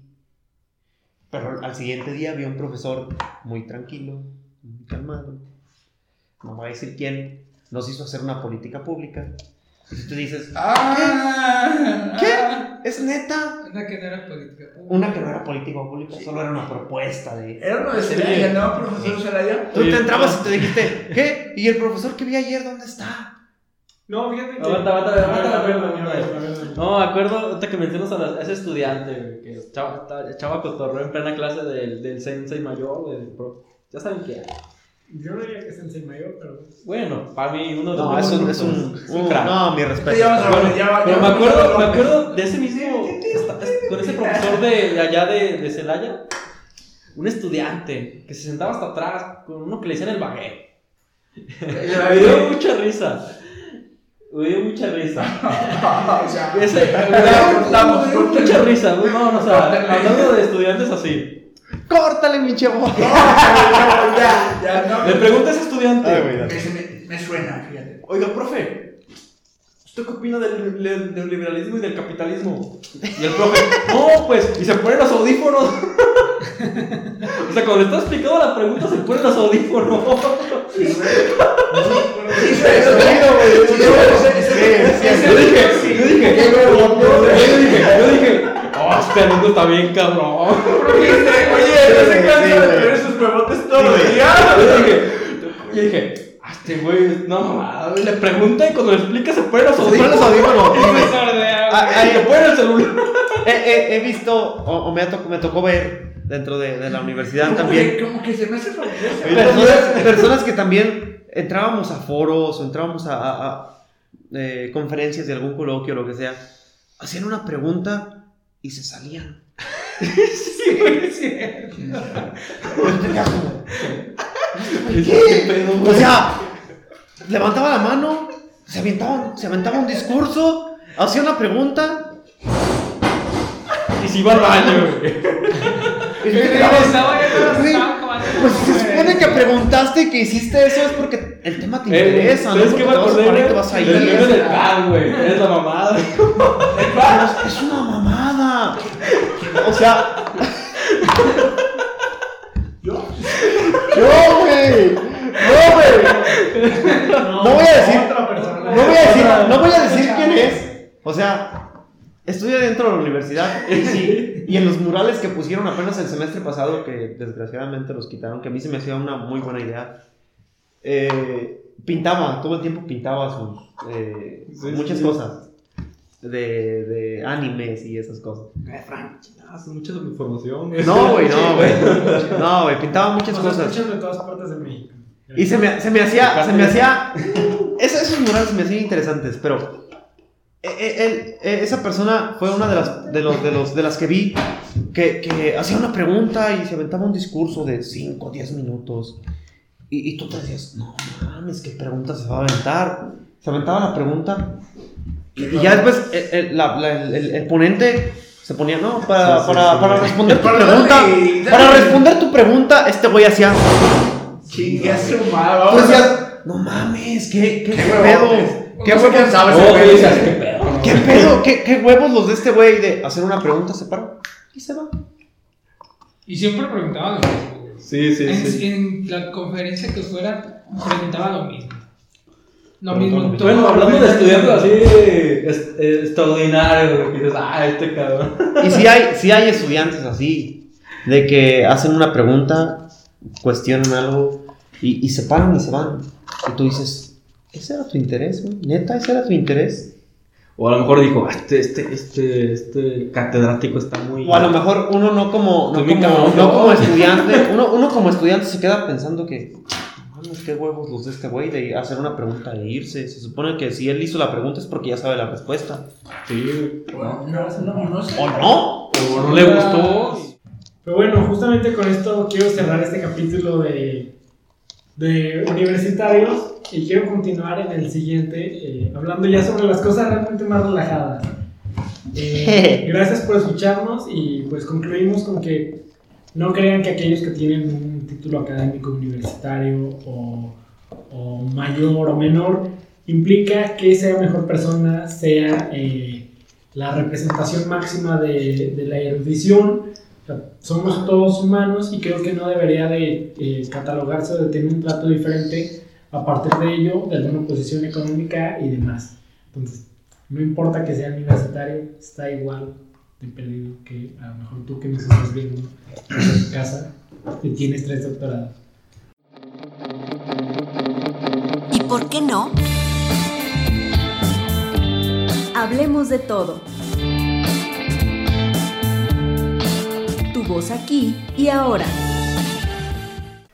Pero al siguiente día vi a un profesor muy tranquilo, muy calmado, no voy a decir quién, nos hizo hacer una política pública. Y si tú dices, Ah, ¿Qué? ah. ¿es neta? Una que no era política. Una que no era política pública, solo era una propuesta de... Era uno de Celaya, ¿no, profesor Celaya? Tú Oye, te entrabas y te dijiste, ¿qué? ¿Y el profesor que vi ayer dónde está? No, fíjate que. Aguanta, aguanta, aguanta. No, me acuerdo, ahorita que mencionas a, la- a ese estudiante, güey, que echaba, estaba- cotorreo en plena clase del, del sensei mayor, del pro. Ya saben qué. Yo no diría que es Sensei mayor, pero. Bueno, para mí, uno de los No, es un... Es un, Es un un- crack. no, mi respeto. vamos a Bueno, ya va- Pero ya me acuerdo, me acuerdo de ese mismo, con ese profesor de, de allá de, de Celaya, un estudiante que se sentaba hasta atrás con uno que le decían el baguette. (laughs) Me dio mucha risa. Me dio mucha risa. (laughs) O sea, Ese, (laughs) me dio mucha risa. No, no, o sea, hablando de estudiantes así. ¡Córtale, mi chavo! (laughs) ya, ya, no. Le pregunta a ese estudiante. Ay. Me, suena, fíjate. Oiga, profe, ¿usted qué opina del, del, del liberalismo y del capitalismo? Y el profe, no, pues, y se ponen los audífonos. (laughs) o sea, cuando le está explicando la pregunta, se ponen los audífonos. Sí, sí, Yo dije, yo dije, yo dije, yo dije, oh, este alumno está bien cabrón. Se Sí, cansa de sus huevotes todos Sí, los días. Yo dije, yo dije, ah, este güey, no mamá, le pregunta y cuando le explica se ponen los Se audífonos. los güey. Y le ponen el celular. He, he- he visto, o, o me, tocó, me tocó ver dentro de, de la universidad también, Como que se me hace personas, personas que también entrábamos a foros o entrábamos a, a- a, eh, conferencias de algún coloquio o lo que sea, hacían una pregunta y se salían. Sí, como, (laughs) ¿Qué pedo, O sea, levantaba la mano, se aventaba, se aventaba un discurso, hacía una pregunta Y si va al baño, güey. (laughs) y Pues se güey. supone que preguntaste y que hiciste eso es porque el tema te Eh, interesa, ¿no? ¿Sabes Porque qué te vas a acordé? parar y te güey? vas a ir. Del meme del pan, güey. Es la mamada. Pero es una mamada. O sea. ¿Yo? ¡No, güey! ¡No, güey! No, No voy a decir-. No voy a decir, no voy a decir quién es. O sea, estudia dentro de la universidad y sí. Y en los murales que pusieron apenas el semestre pasado, que desgraciadamente los quitaron, que a mí se me hacía una muy buena idea. eh, pintaba, todo el tiempo pintaba sus, eh, Sí, muchas sí. cosas. De, de animes y esas cosas. Eh, Frank, chingadas, mucha información, (laughs) güey. No, güey, no, güey. No, güey, pintaba muchas Nos cosas. escuchan de todas partes de México. Y se me, se me hacía, se me hacía, esos, esos murales se me hacían interesantes, pero eh, eh, él- eh, esa persona fue una de las, de los, de los, de las que vi que, que hacía una pregunta y se aventaba un discurso de 5 o 10 minutos. Y, y tú te decías, no mames, ¿qué pregunta se va a aventar? Se aventaba la pregunta y, y ya después el, el- la- la- el- el- el ponente se ponía, no, para, Sí, sí, para, sí. para responder tu Para pregunta, para responder tu pregunta, este güey hacía, Chingue su madre, no mames, qué, qué, Qué pedo. ¿Qué huevos? qué sabes, Oh, qué pedo. ¿Qué pedo? ¿Qué, qué huevos los de este güey de hacer una pregunta? Se paró y se va. Y siempre preguntaba lo mismo. Sí, sí, en, sí. en la conferencia que fuera, preguntaba lo mismo. Lo Pero mismo. bueno, todo. Bueno, hablando de estudiantes así es- eh, extraordinarios, que dices, ah, este cabrón. Y si hay, sí hay estudiantes así, de que hacen una pregunta, cuestionan algo y, y se paran y se van. Y tú dices, ¿ese era tu interés, güey? ¿Neta, ese era tu interés? O a lo mejor dijo, "Ah, este, este, este, este catedrático está muy. O a lo mejor uno no como, no como, no. como estudiante, uno, uno como estudiante se queda pensando que, mames, qué huevos los de este güey de hacer una pregunta e irse. Se supone que si él hizo la pregunta es porque ya sabe la respuesta. Sí, No, no, no sé. ¿O no? o no le gustó. Pero bueno, justamente con esto quiero cerrar este capítulo de, de universitarios y quiero continuar en el siguiente, eh, hablando ya sobre las cosas realmente más relajadas. Eh, (laughs) gracias por escucharnos y pues concluimos con que no crean que aquellos que tienen un título académico universitario o, o mayor o menor implica que sea mejor persona, sea eh, la representación máxima de, de la erudición. Somos todos humanos y creo que no debería de eh, catalogarse o de tener un trato diferente a partir de ello, de alguna posición económica y demás. Entonces, no importa que sea universitario, está igual de perdido que a lo mejor tú que nos estás viendo en casa y tienes tres doctorados. ¿Y por qué no? Hablemos de todo. Tu voz aquí y ahora.